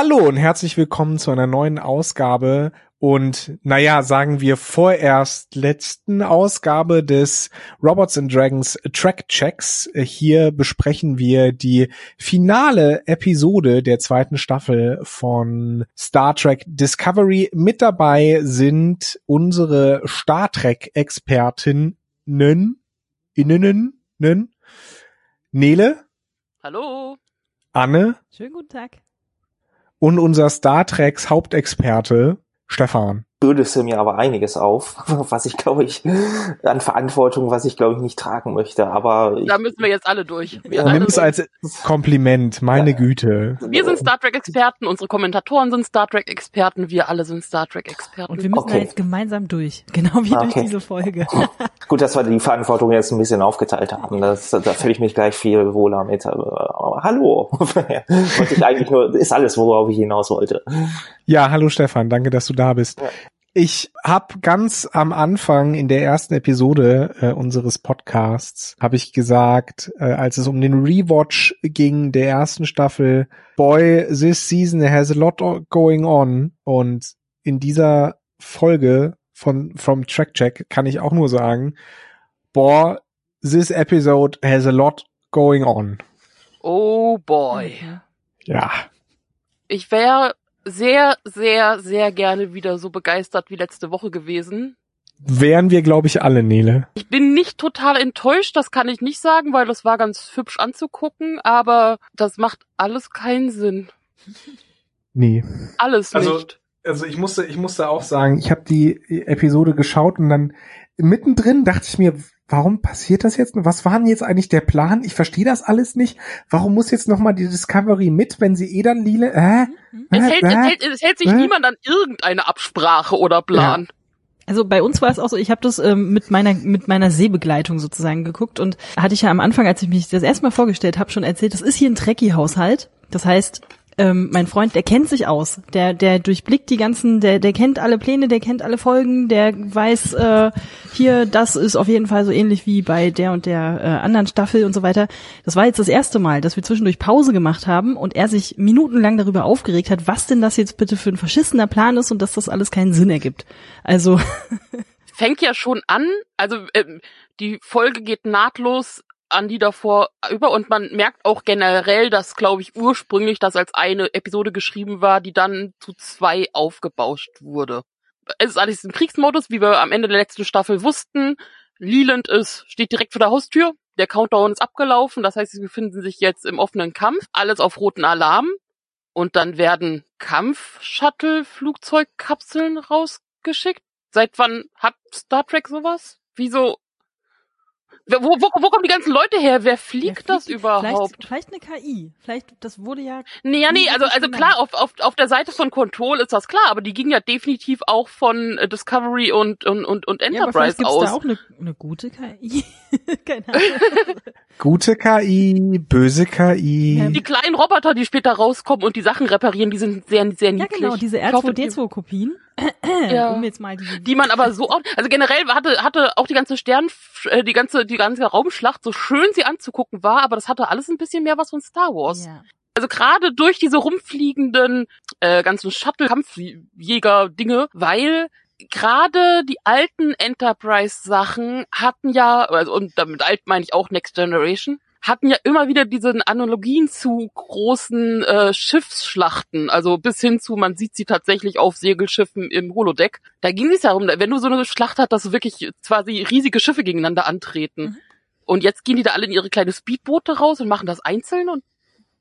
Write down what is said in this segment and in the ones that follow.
Hallo und herzlich willkommen zu einer neuen Ausgabe und naja, sagen wir vorerst letzten Ausgabe des Robots and Dragons Track Checks. Hier besprechen wir die finale Episode der zweiten Staffel von Star Trek Discovery. Mit dabei sind unsere Star Trek Expertinnen, Innenen, Nele. Hallo. Anne. Schönen guten Tag und unser Star Treks Hauptexperte Stefan bürdest du mir aber einiges auf, was ich glaube ich an Verantwortung, was ich glaube ich nicht tragen möchte. Aber da müssen wir jetzt alle durch. Wir Nimm es als Kompliment, meine ja. Güte. Wir sind Star Trek Experten, unsere Kommentatoren sind Star Trek Experten, wir alle sind Star Trek Experten. Und wir müssen okay. da jetzt gemeinsam durch, genau wie okay. durch diese Folge. Gut, dass wir die Verantwortung jetzt ein bisschen aufgeteilt haben. Das, da fühle ich mich gleich viel wohler mit. Aber, hallo, wollte ich eigentlich nur ist alles, worauf ich hinaus wollte. Ja, hallo Stefan, danke, dass du da bist. Ja. Ich habe ganz am Anfang in der ersten Episode äh, unseres Podcasts habe ich gesagt, äh, als es um den Rewatch ging der ersten Staffel, boy, this season has a lot going on und in dieser Folge von from Track Check kann ich auch nur sagen, boah, this episode has a lot going on. Oh boy. Ja. Ich wäre sehr, sehr, sehr gerne wieder so begeistert wie letzte Woche gewesen. Wären wir, glaube ich, alle, Nele. Ich bin nicht total enttäuscht, das kann ich nicht sagen, weil das war ganz hübsch anzugucken, aber das macht alles keinen Sinn. Nee. Alles also, nicht. Also ich musste, ich musste auch sagen, ich habe die Episode geschaut und dann mittendrin dachte ich mir, warum passiert das jetzt? Was war denn jetzt eigentlich der Plan? Ich verstehe das alles nicht. Warum muss jetzt nochmal die Discovery mit, wenn sie eh dann Lile, äh, es, hält, äh, es, hält, es hält sich äh? niemand an irgendeine Absprache oder Plan. Ja. Also bei uns war es auch so, ich habe das ähm, mit meiner mit meiner Seebegleitung sozusagen geguckt und hatte ich ja am Anfang, als ich mich das erste Mal vorgestellt habe, schon erzählt, das ist hier ein Trekkie-Haushalt. Das heißt, ähm, mein Freund, der kennt sich aus. Der, der durchblickt die ganzen, der, der kennt alle Pläne, der kennt alle Folgen, der weiß, äh, hier, das ist auf jeden Fall so ähnlich wie bei der und der äh, anderen Staffel und so weiter. Das war jetzt das erste Mal, dass wir zwischendurch Pause gemacht haben und er sich minutenlang darüber aufgeregt hat, was denn das jetzt bitte für ein verschissener Plan ist und dass das alles keinen Sinn ergibt. Also. Fängt ja schon an, also äh, die Folge geht nahtlos an die davor über und man merkt auch generell, dass, glaube ich, ursprünglich das als eine Episode geschrieben war, die dann zu zwei aufgebauscht wurde. Es ist alles im Kriegsmodus, wie wir am Ende der letzten Staffel wussten. Leland ist, steht direkt vor der Haustür. Der Countdown ist abgelaufen. Das heißt, sie befinden sich jetzt im offenen Kampf. Alles auf roten Alarm. Und dann werden Kampf-Shuttle-Flugzeugkapseln rausgeschickt. Seit wann hat Star Trek sowas? Wieso wo, wo, wo kommen die ganzen Leute her? Wer fliegt, fliegt das überhaupt? Vielleicht, vielleicht eine KI. Vielleicht, das wurde ja. Nee, ja, nee, also, also klar, auf, auf, auf der Seite von Control ist das klar, aber die ging ja definitiv auch von äh, Discovery und, und, und, und Enterprise ja, aber aus. da auch eine, eine gute KI. Keine Ahnung. Gute KI, böse KI. Die kleinen Roboter, die später rauskommen und die Sachen reparieren, die sind sehr, sehr niedlich. Ja, genau, diese R2D2-Kopien. Ja. um jetzt mal die, die man aber so, also generell hatte, hatte auch die ganze Stern, äh, die ganze, die ganze Raumschlacht, so schön sie anzugucken war, aber das hatte alles ein bisschen mehr was von Star Wars. Ja. Also gerade durch diese rumfliegenden äh, ganzen Shuttle-Kampfjäger-Dinge, weil gerade die alten Enterprise-Sachen hatten ja, also und damit alt meine ich auch Next Generation, hatten ja immer wieder diese Analogien zu großen äh, Schiffsschlachten, also bis hin zu, man sieht sie tatsächlich auf Segelschiffen im Holodeck. Da ging es ja darum, wenn du so eine Schlacht hast, dass wirklich quasi riesige Schiffe gegeneinander antreten. Mhm. Und jetzt gehen die da alle in ihre kleine Speedboote raus und machen das einzeln und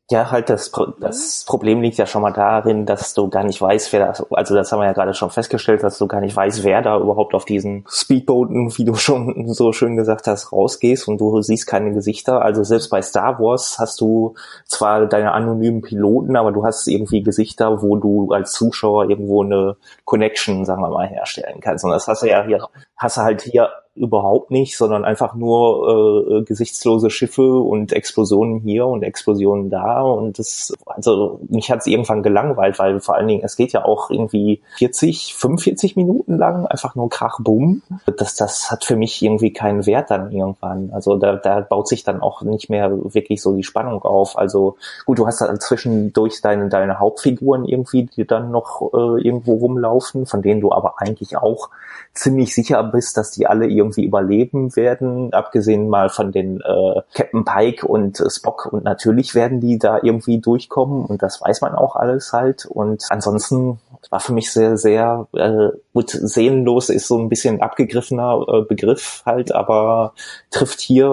ja, halt das, das Problem liegt ja schon mal darin, dass du gar nicht weißt, wer das, also das haben wir ja gerade schon festgestellt, dass du gar nicht weißt, wer da überhaupt auf diesen Speedbooten, wie du schon so schön gesagt hast, rausgehst und du siehst keine Gesichter. Also selbst bei Star Wars hast du zwar deine anonymen Piloten, aber du hast irgendwie Gesichter, wo du als Zuschauer irgendwo eine Connection, sagen wir mal, herstellen kannst. Und das hast du ja hier, hast du halt hier überhaupt nicht, sondern einfach nur äh, gesichtslose Schiffe und Explosionen hier und Explosionen da und das, also mich hat es irgendwann gelangweilt, weil vor allen Dingen, es geht ja auch irgendwie 40, 45 Minuten lang einfach nur Krach, Bumm. Das, das hat für mich irgendwie keinen Wert dann irgendwann. Also da, da baut sich dann auch nicht mehr wirklich so die Spannung auf. Also gut, du hast dann zwischendurch deine, deine Hauptfiguren irgendwie, die dann noch äh, irgendwo rumlaufen, von denen du aber eigentlich auch ziemlich sicher bist, dass die alle irgendwie überleben werden, abgesehen mal von den äh, Captain Pike und äh, Spock. Und natürlich werden die da irgendwie durchkommen. Und das weiß man auch alles halt. Und ansonsten war für mich sehr, sehr äh, gut, seelenlos ist so ein bisschen abgegriffener äh, Begriff halt, aber trifft hier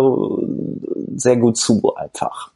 sehr gut zu einfach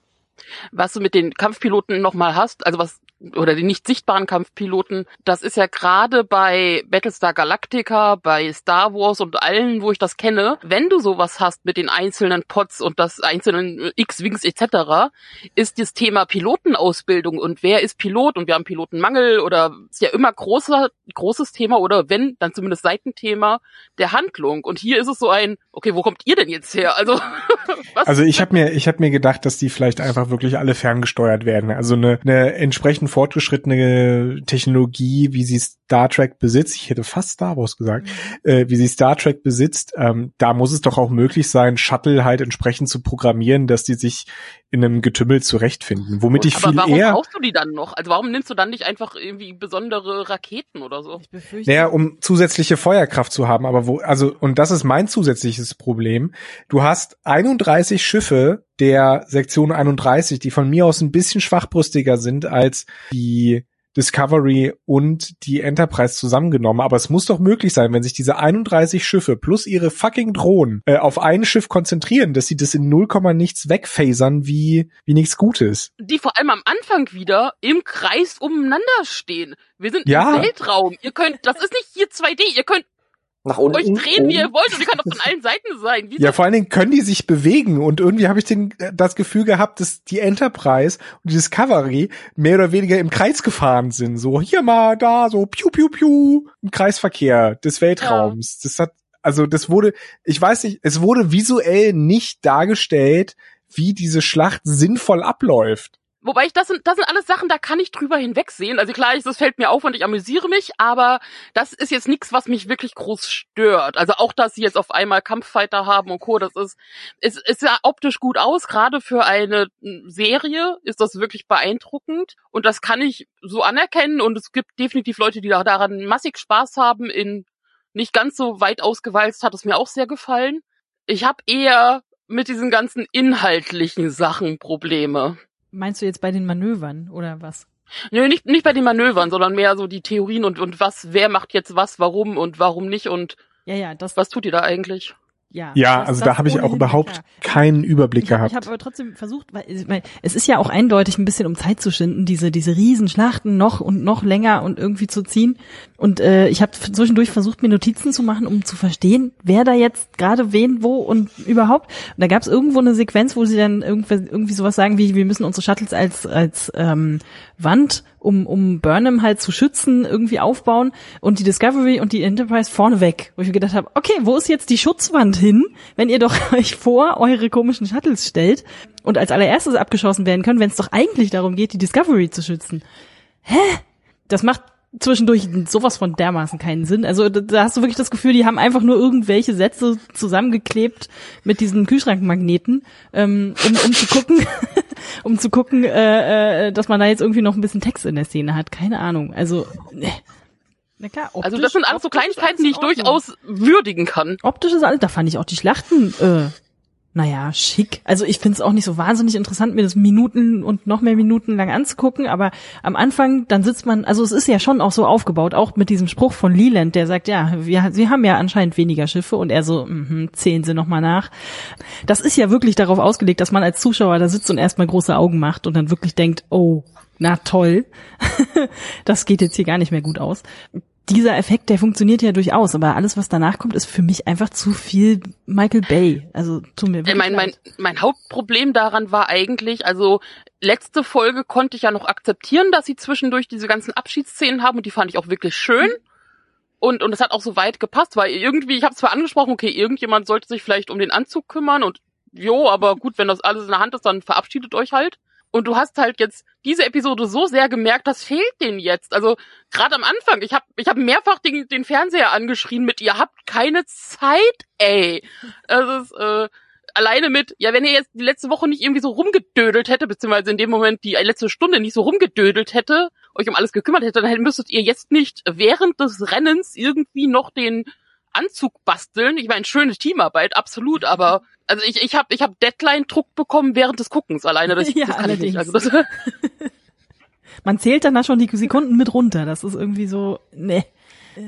was du mit den Kampfpiloten nochmal hast, also was oder die nicht sichtbaren Kampfpiloten, das ist ja gerade bei Battlestar Galactica, bei Star Wars und allen, wo ich das kenne, wenn du sowas hast mit den einzelnen Pods und das einzelnen X-Wings etc., ist das Thema Pilotenausbildung und wer ist Pilot und wir haben Pilotenmangel oder ist ja immer großer, großes Thema oder wenn, dann zumindest Seitenthema der Handlung. Und hier ist es so ein, okay, wo kommt ihr denn jetzt her? Also, was? Also ich habe mir, ich habe mir gedacht, dass die vielleicht einfach wirklich alle ferngesteuert werden. Also eine, eine entsprechend fortgeschrittene Technologie, wie sie Star Trek besitzt, ich hätte fast Star Wars gesagt, mhm. äh, wie sie Star Trek besitzt, ähm, da muss es doch auch möglich sein, Shuttle halt entsprechend zu programmieren, dass die sich in einem Getümmel zurechtfinden. Womit ich Aber viel warum eher. Warum brauchst du die dann noch? Also warum nimmst du dann nicht einfach irgendwie besondere Raketen oder so? Naja, um zusätzliche Feuerkraft zu haben. Aber wo, also, und das ist mein zusätzliches Problem. Du hast 31 Schiffe der Sektion 31, die von mir aus ein bisschen schwachbrüstiger sind als die Discovery und die Enterprise zusammengenommen. Aber es muss doch möglich sein, wenn sich diese 31 Schiffe plus ihre fucking Drohnen äh, auf ein Schiff konzentrieren, dass sie das in 0, nichts wegphasern wie, wie nichts Gutes. Die vor allem am Anfang wieder im Kreis umeinander stehen. Wir sind ja. im Weltraum. Ihr könnt, das ist nicht hier 2D, ihr könnt nach unten. Euch drehen, wie ihr wollt und ihr könnt auf allen Seiten sein. Wie ja, vor allen Dingen können die sich bewegen und irgendwie habe ich den, das Gefühl gehabt, dass die Enterprise und die Discovery mehr oder weniger im Kreis gefahren sind. So hier mal, da, so piu, piu, piu, im Kreisverkehr des Weltraums. Ja. Das hat, also das wurde, ich weiß nicht, es wurde visuell nicht dargestellt, wie diese Schlacht sinnvoll abläuft. Wobei ich das sind, das sind alles Sachen, da kann ich drüber hinwegsehen. Also klar, das fällt mir auf und ich amüsiere mich, aber das ist jetzt nichts, was mich wirklich groß stört. Also auch, dass sie jetzt auf einmal Kampffighter haben und Co. Das ist, es ist, ist ja optisch gut aus. Gerade für eine Serie ist das wirklich beeindruckend und das kann ich so anerkennen. Und es gibt definitiv Leute, die daran massig Spaß haben. In nicht ganz so weit ausgewalzt hat es mir auch sehr gefallen. Ich habe eher mit diesen ganzen inhaltlichen Sachen Probleme. Meinst du jetzt bei den Manövern oder was? Nö, nicht, nicht bei den Manövern, sondern mehr so die Theorien und, und was, wer macht jetzt was, warum und warum nicht und ja, ja, das, was tut ihr da eigentlich? Ja, ja also da habe ich auch überhaupt klar. keinen Überblick ich hab, gehabt. Ich habe aber trotzdem versucht, weil, weil es ist ja auch eindeutig ein bisschen um Zeit zu schinden, diese diese Riesenschlachten noch und noch länger und irgendwie zu ziehen. Und äh, ich habe zwischendurch versucht, mir Notizen zu machen, um zu verstehen, wer da jetzt gerade wen wo und überhaupt. Und da gab es irgendwo eine Sequenz, wo sie dann irgendwie, irgendwie sowas sagen wie, wir müssen unsere Shuttles als als ähm, Wand um, um Burnham halt zu schützen, irgendwie aufbauen und die Discovery und die Enterprise vorne weg. Wo ich mir gedacht habe, okay, wo ist jetzt die Schutzwand hin, wenn ihr doch euch vor eure komischen Shuttles stellt und als allererstes abgeschossen werden können, wenn es doch eigentlich darum geht, die Discovery zu schützen. Hä? Das macht zwischendurch sowas von dermaßen keinen Sinn. Also da hast du wirklich das Gefühl, die haben einfach nur irgendwelche Sätze zusammengeklebt mit diesen Kühlschrankmagneten, ähm, um, um zu gucken, um zu gucken, äh, äh, dass man da jetzt irgendwie noch ein bisschen Text in der Szene hat. Keine Ahnung. Also ne. Na klar, optisch, also das sind alles so Kleinigkeiten, die ich durchaus würdigen kann. Optisch ist alles, da fand ich auch die Schlachten äh, naja, schick. Also ich finde es auch nicht so wahnsinnig interessant, mir das Minuten und noch mehr Minuten lang anzugucken, aber am Anfang, dann sitzt man, also es ist ja schon auch so aufgebaut, auch mit diesem Spruch von Leland, der sagt, ja, wir, sie haben ja anscheinend weniger Schiffe und er so, mh, zählen sie nochmal nach. Das ist ja wirklich darauf ausgelegt, dass man als Zuschauer da sitzt und erstmal große Augen macht und dann wirklich denkt, oh, na toll, das geht jetzt hier gar nicht mehr gut aus dieser Effekt, der funktioniert ja durchaus, aber alles, was danach kommt, ist für mich einfach zu viel Michael Bay. Also tut mir wirklich mein, mein, mein Hauptproblem daran war eigentlich, also letzte Folge konnte ich ja noch akzeptieren, dass sie zwischendurch diese ganzen Abschiedsszenen haben und die fand ich auch wirklich schön. Und, und es hat auch so weit gepasst, weil irgendwie, ich habe zwar angesprochen, okay, irgendjemand sollte sich vielleicht um den Anzug kümmern und jo, aber gut, wenn das alles in der Hand ist, dann verabschiedet euch halt. Und du hast halt jetzt diese Episode so sehr gemerkt, das fehlt denen jetzt. Also gerade am Anfang, ich habe ich hab mehrfach den, den Fernseher angeschrien mit, ihr habt keine Zeit, ey. Das ist, äh, alleine mit, ja, wenn ihr jetzt die letzte Woche nicht irgendwie so rumgedödelt hätte, beziehungsweise in dem Moment die letzte Stunde nicht so rumgedödelt hätte, euch um alles gekümmert hätte, dann müsstet ihr jetzt nicht während des Rennens irgendwie noch den Anzug basteln. Ich meine, schöne Teamarbeit, absolut, aber also ich, ich habe ich hab Deadline-Druck bekommen während des Guckens alleine. Das, ja, das kann allerdings. ich nicht. Also das man zählt dann da schon die Sekunden mit runter. Das ist irgendwie so, ne.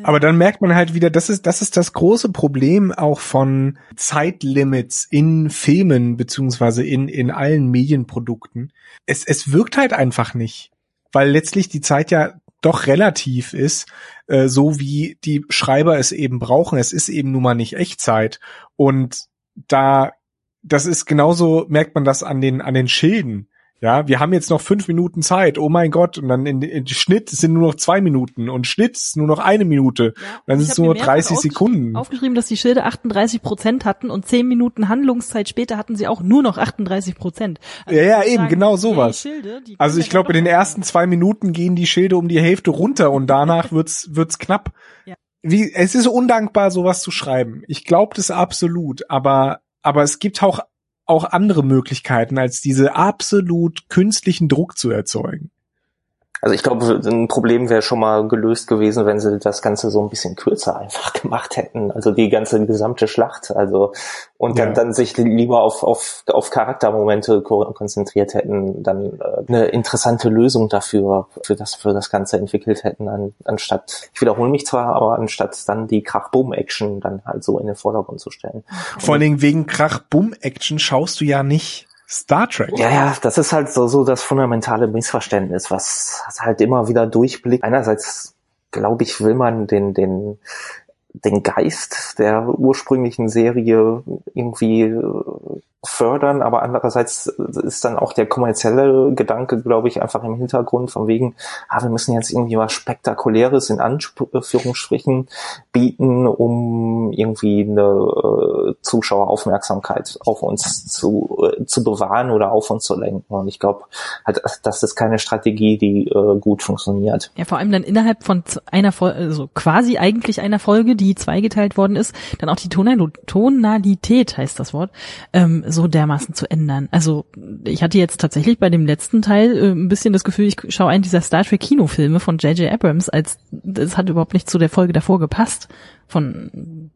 Aber dann merkt man halt wieder, das ist, das ist das große Problem auch von Zeitlimits in Filmen beziehungsweise in, in allen Medienprodukten. Es, es wirkt halt einfach nicht, weil letztlich die Zeit ja doch relativ ist, äh, so wie die Schreiber es eben brauchen. Es ist eben nun mal nicht Echtzeit und da, das ist genauso, merkt man das an den, an den Schilden. Ja, wir haben jetzt noch fünf Minuten Zeit. Oh mein Gott. Und dann in, in Schnitt sind nur noch zwei Minuten und Schnitt ist nur noch eine Minute. Ja, und dann sind es nur 30 Sekunden. Aufgeschrieben, dass die Schilde 38 Prozent hatten und zehn Minuten Handlungszeit später hatten sie auch nur noch 38 Prozent. Also ja, ja, eben, sagen, genau sowas. Schilde, also ich glaube, in den ersten zwei Minuten gehen die Schilde um die Hälfte runter und danach wird's, wird's knapp. Ja. Wie, es ist undankbar, sowas zu schreiben. Ich glaube das absolut, aber aber es gibt auch, auch andere Möglichkeiten, als diese absolut künstlichen Druck zu erzeugen. Also ich glaube, ein Problem wäre schon mal gelöst gewesen, wenn sie das Ganze so ein bisschen kürzer einfach gemacht hätten. Also die ganze gesamte Schlacht. Also und dann, ja. dann sich lieber auf, auf, auf Charaktermomente konzentriert hätten, dann äh, eine interessante Lösung dafür, für das, für das Ganze entwickelt hätten, an, anstatt, ich wiederhole mich zwar, aber anstatt dann die Krach-Bumm-Action dann halt so in den Vordergrund zu stellen. Vor allen Dingen wegen Krach-Bumm-Action schaust du ja nicht Star Trek. Ja, ja, das ist halt so, so das fundamentale Missverständnis, was halt immer wieder durchblickt. Einerseits, glaube ich, will man den, den, den Geist der ursprünglichen Serie irgendwie äh, fördern, aber andererseits ist dann auch der kommerzielle Gedanke, glaube ich, einfach im Hintergrund von wegen, ah, wir müssen jetzt irgendwie was Spektakuläres in Anführungsstrichen bieten, um irgendwie eine äh, Zuschaueraufmerksamkeit auf uns zu, äh, zu bewahren oder auf uns zu lenken. Und ich glaube, halt, das ist keine Strategie, die äh, gut funktioniert. Ja, vor allem dann innerhalb von einer Folge, also quasi eigentlich einer Folge, die zweigeteilt worden ist, dann auch die Tonalität heißt das Wort, ähm, so dermaßen zu ändern. Also ich hatte jetzt tatsächlich bei dem letzten Teil äh, ein bisschen das Gefühl, ich schaue einen dieser Star Trek Kinofilme von J.J. Abrams, als das hat überhaupt nicht zu der Folge davor gepasst. Von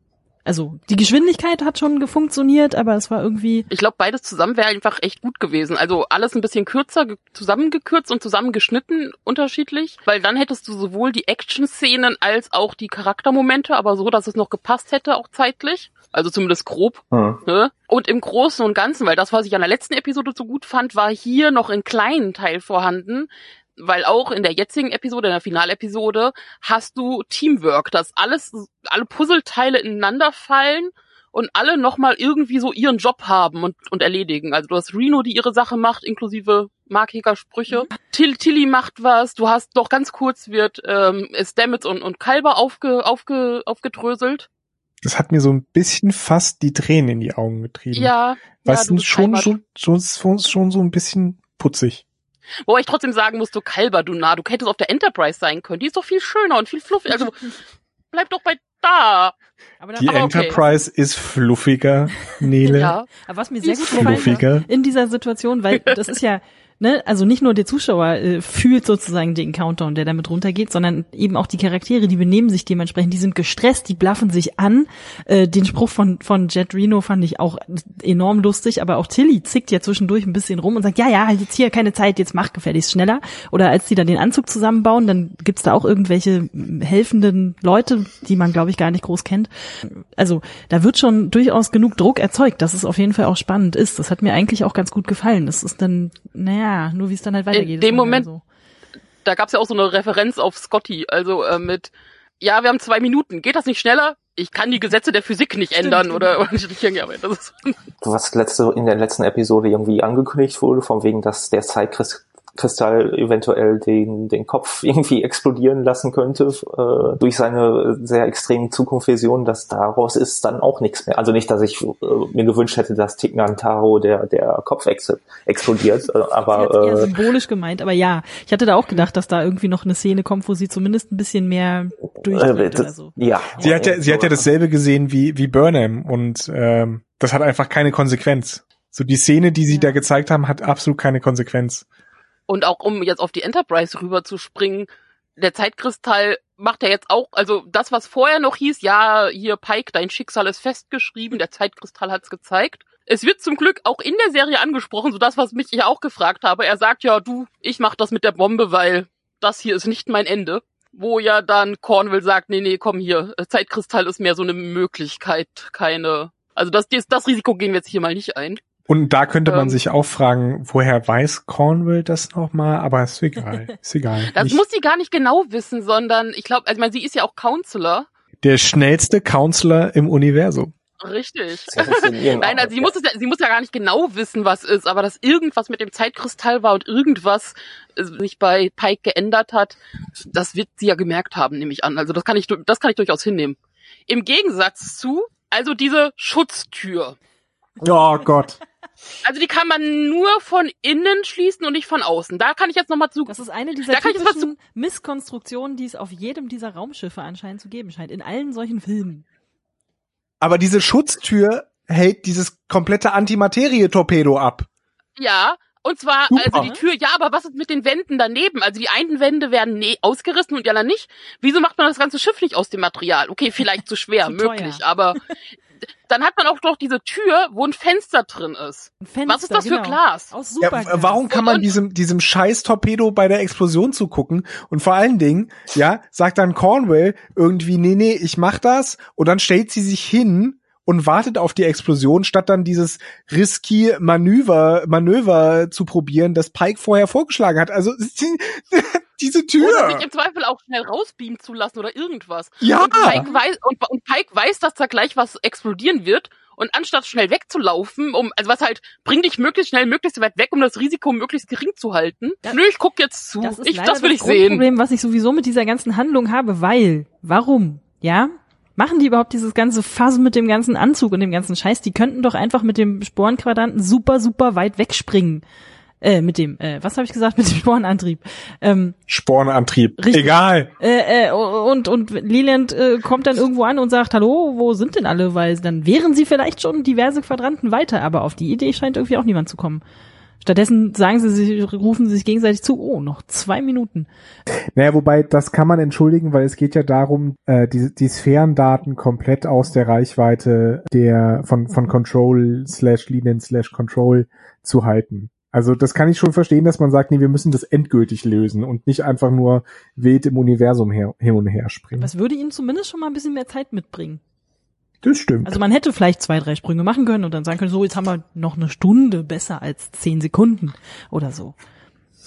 also die Geschwindigkeit hat schon funktioniert, aber es war irgendwie. Ich glaube, beides zusammen wäre einfach echt gut gewesen. Also alles ein bisschen kürzer, zusammengekürzt und zusammengeschnitten unterschiedlich, weil dann hättest du sowohl die Action-Szenen als auch die Charaktermomente, aber so, dass es noch gepasst hätte, auch zeitlich. Also zumindest grob. Mhm. Ne? Und im Großen und Ganzen, weil das, was ich an der letzten Episode so gut fand, war hier noch in kleinen Teil vorhanden, weil auch in der jetzigen Episode, in der Finalepisode, hast du Teamwork, dass alles, alle Puzzleteile ineinander fallen und alle nochmal irgendwie so ihren Job haben und, und erledigen. Also du hast Reno, die ihre Sache macht, inklusive markiger Sprüche. Till, Tilly macht was. Du hast doch ganz kurz wird ähm, Stamets und, und Kalber aufge, aufge, aufgedröselt. Das hat mir so ein bisschen fast die Tränen in die Augen getrieben. Ja. Was ja, schon, schon, schon, schon, schon so ein bisschen putzig. Wo ich trotzdem sagen muss, du Kalber, du nah, du hättest auf der Enterprise sein können. Die ist doch viel schöner und viel fluffiger. Also bleib doch bei da. die aber Enterprise okay. ist fluffiger, Nele. ja, aber was mir sehr gut gefallen in dieser Situation, weil das ist ja ne, also nicht nur der Zuschauer äh, fühlt sozusagen den Countdown, der damit runtergeht, sondern eben auch die Charaktere, die benehmen sich dementsprechend, die sind gestresst, die blaffen sich an. Äh, den Spruch von von Jet Reno fand ich auch enorm lustig, aber auch Tilly zickt ja zwischendurch ein bisschen rum und sagt, ja, ja, jetzt hier keine Zeit, jetzt mach gefälligst schneller. Oder als die dann den Anzug zusammenbauen, dann gibt's da auch irgendwelche helfenden Leute, die man, glaube ich, gar nicht groß kennt. Also da wird schon durchaus genug Druck erzeugt, dass es auf jeden Fall auch spannend ist. Das hat mir eigentlich auch ganz gut gefallen. Das ist dann, naja, nur wie es dann halt weitergeht. In dem Moment, so. da gab's ja auch so eine Referenz auf Scotty, also äh, mit, ja, wir haben zwei Minuten, geht das nicht schneller? Ich kann die Gesetze der Physik nicht Stimmt, ändern oder, oder nicht irgendwie, das ist Was letzte, in der letzten Episode irgendwie angekündigt wurde, von wegen, dass der Zeitkreis Zeitkristall eventuell den, den Kopf irgendwie explodieren lassen könnte äh, durch seine sehr extremen Zukunftsvisionen, dass daraus ist dann auch nichts mehr. Also nicht, dass ich äh, mir gewünscht hätte, dass Tignantaro der, der Kopf ex explodiert, äh, aber... Das eher symbolisch gemeint, aber ja, ich hatte da auch gedacht, dass da irgendwie noch eine Szene kommt, wo sie zumindest ein bisschen mehr durchdreht äh, oder so. Ja. Sie hat ja, sie hat ja dasselbe gesehen wie, wie Burnham und ähm, das hat einfach keine Konsequenz. So die Szene, die sie Ja. da gezeigt haben, hat absolut keine Konsequenz. Und auch um jetzt auf die Enterprise rüber zu springen, der Zeitkristall macht ja jetzt auch, also das, was vorher noch hieß, ja, hier Pike, dein Schicksal ist festgeschrieben, der Zeitkristall hat's gezeigt. Es wird zum Glück auch in der Serie angesprochen, so das, was mich ja auch gefragt habe. Er sagt ja, du, ich mach das mit der Bombe, weil das hier ist nicht mein Ende. Wo ja dann Cornwall sagt, nee, nee, komm hier, Zeitkristall ist mehr so eine Möglichkeit, keine, also das, das, das Risiko gehen wir jetzt hier mal nicht ein. Und da könnte man Ähm. sich auch fragen, woher weiß Cornwall das nochmal? Aber ist egal. Ist egal. Das Nicht- muss sie gar nicht genau wissen, sondern ich glaube, also ich meine, sie ist ja auch Counselor. der schnellste Counselor im Universum. Richtig. Nein, also sie muss, es ja, sie muss ja gar nicht genau wissen, was ist, aber dass irgendwas mit dem Zeitkristall war und irgendwas äh, sich bei Pike geändert hat, das wird sie ja gemerkt haben, nehme ich an. Also das kann ich, das kann ich durchaus hinnehmen. Im Gegensatz zu, also diese Schutztür. Oh Gott. Also die kann man nur von innen schließen und nicht von außen. Da kann ich jetzt nochmal zu. Das ist eine dieser Da kann ich jetzt was typischen Misskonstruktionen, die es auf jedem dieser Raumschiffe anscheinend zu geben scheint. In allen solchen Filmen. Aber diese Schutztür hält dieses komplette Antimaterie-Torpedo ab. Ja, und zwar, Super. also die Tür, ja, aber was ist mit den Wänden daneben? Also die einen Wände werden nee, ausgerissen und die anderen nicht. Wieso macht man das ganze Schiff nicht aus dem Material? Okay, vielleicht zu schwer, Zu möglich, aber dann hat man auch noch diese Tür, wo ein Fenster drin ist. Fenster, Was ist das für genau. Glas? Aus Ja, Superglas. warum kann man diesem, diesem scheiß Torpedo bei der Explosion zugucken? Und vor allen Dingen, ja, sagt dann Cornwell irgendwie, nee, nee, ich mach das. Und dann stellt sie sich hin und wartet auf die Explosion, statt dann dieses risky Manöver, Manöver zu probieren, das Pike vorher vorgeschlagen hat. Also, diese Oder Tür. sich im Zweifel auch schnell rausbeamen zu lassen oder irgendwas. Ja. Und Pike weiß, und, und Pike weiß, dass da gleich was explodieren wird. Und anstatt schnell wegzulaufen, um, also was halt, bring dich möglichst schnell, möglichst weit weg, um das Risiko möglichst gering zu halten. Ja. Nö, ich guck jetzt zu. Das ist ich, das will ich das sehen. Grundproblem, was ich sowieso mit dieser ganzen Handlung habe, weil, warum? Ja? Machen die überhaupt dieses ganze Fass mit dem ganzen Anzug und dem ganzen Scheiß? Die könnten doch einfach mit dem Sporenquadranten super, super weit wegspringen. Äh, mit dem, äh, was habe ich gesagt, mit dem Sporenantrieb. Ähm, Spornantrieb. Richtig. Egal. äh, äh, und und Leland äh, kommt dann irgendwo an und sagt, hallo, wo sind denn alle? Weil dann wären sie vielleicht schon diverse Quadranten weiter, aber auf die Idee scheint irgendwie auch niemand zu kommen. Stattdessen sagen sie sich, rufen sie sich gegenseitig zu, oh, noch zwei Minuten. Naja, wobei, das kann man entschuldigen, weil es geht ja darum, äh, die, die Sphärendaten komplett aus der Reichweite der von, von Control slash Lean slash Control zu halten. Also das kann ich schon verstehen, dass man sagt, nee, wir müssen das endgültig lösen und nicht einfach nur wild im Universum her, hin und her springen. Das würde ihnen zumindest schon mal ein bisschen mehr Zeit mitbringen. das stimmt. Also man hätte vielleicht zwei, drei Sprünge machen können und dann sagen können, so, jetzt haben wir noch eine Stunde besser als zehn Sekunden oder so.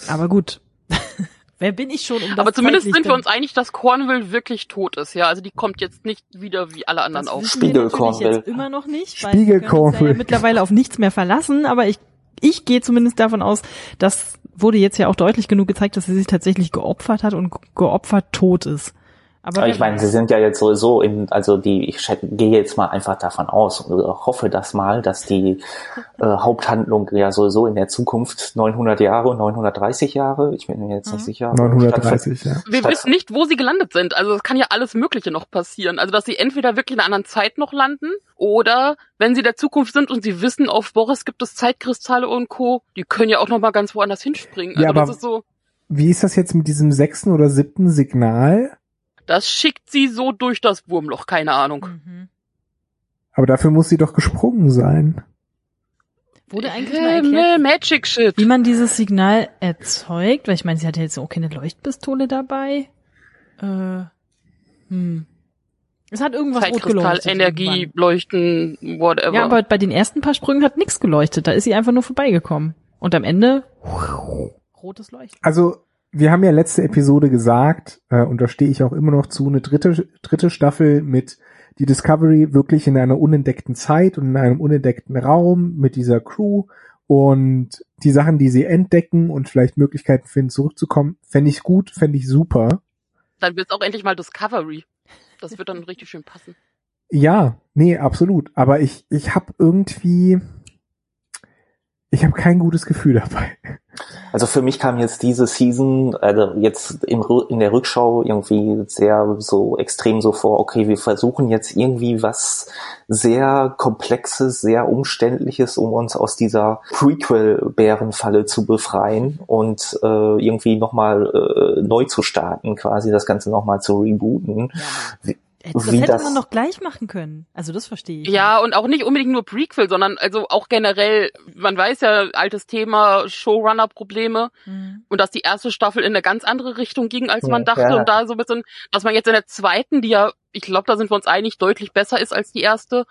Aber gut. Wer bin ich schon, um das Aber zumindest sind wir uns einig, dass Cornwall wirklich tot ist, ja. Also die kommt jetzt nicht wieder wie alle anderen Das auf. Spiegel Cornwall. jetzt immer noch nicht, Spiegel uns ja Cornwall. mittlerweile auf nichts mehr verlassen, aber ich, ich gehe zumindest davon aus, das wurde jetzt ja auch deutlich genug gezeigt, dass sie sich tatsächlich geopfert hat und geopfert tot ist. Aber ich meine, sie sind ja jetzt sowieso in, also die, ich gehe jetzt mal einfach davon aus und hoffe das mal, dass die äh, Haupthandlung ja sowieso in der Zukunft 900 Jahre, 930 Jahre, ich bin mir jetzt nicht Mhm. sicher. aber 930, ja. Wir wissen nicht, wo sie gelandet sind. Also es kann ja alles Mögliche noch passieren. Also dass sie entweder wirklich in einer anderen Zeit noch landen oder wenn sie der Zukunft sind und sie wissen, auf Boris gibt es Zeitkristalle und Co., die können ja auch noch mal ganz woanders hinspringen. Also Ja, aber- das ist so, Wie ist das jetzt mit diesem sechsten oder siebten Signal? Das schickt sie so durch das Wurmloch, keine Ahnung. Mhm. Aber dafür muss sie doch gesprungen sein. Wurde eigentlich mal Äh, erklärt, Magic Shit. wie man dieses Signal erzeugt? Weil ich meine, sie hatte jetzt auch keine Leuchtpistole dabei. Äh, hm. Es hat irgendwas rot geleuchtet. Energie, irgendwann. Leuchten, whatever. Ja, aber bei den ersten paar Sprüngen hat nichts geleuchtet. Da ist sie einfach nur vorbeigekommen. Und am Ende rotes Leuchten. Also, wir haben ja letzte Episode gesagt, äh, und da stehe ich auch immer noch zu, eine dritte, dritte Staffel mit die Discovery wirklich in einer unentdeckten Zeit und in einem unentdeckten Raum mit dieser Crew Und die Sachen, die sie entdecken und vielleicht Möglichkeiten finden, zurückzukommen, fände ich gut, fände ich super. Dann wird's auch endlich mal Discovery. Das wird dann richtig schön passen. Ja, nee, absolut. Aber ich, ich habe irgendwie, ich habe kein gutes Gefühl dabei. Also für mich kam jetzt diese Season, also jetzt im, in der Rückschau irgendwie sehr so extrem so vor, okay, wir versuchen jetzt irgendwie was sehr Komplexes, sehr Umständliches, um uns aus dieser Prequel-Bärenfalle zu befreien und äh, irgendwie nochmal äh, neu zu starten, quasi das Ganze nochmal zu rebooten. Ja. Das hätte das man doch gleich machen können. Also das verstehe ich. Ja, und auch nicht unbedingt nur Prequel, sondern also auch generell, man weiß ja, altes Thema, Showrunner-Probleme mhm. und dass die erste Staffel in eine ganz andere Richtung ging, als man dachte. Ja. Und da so ein bisschen, dass man jetzt in der zweiten, die ja, ich glaube, da sind wir uns einig, deutlich besser ist als die erste,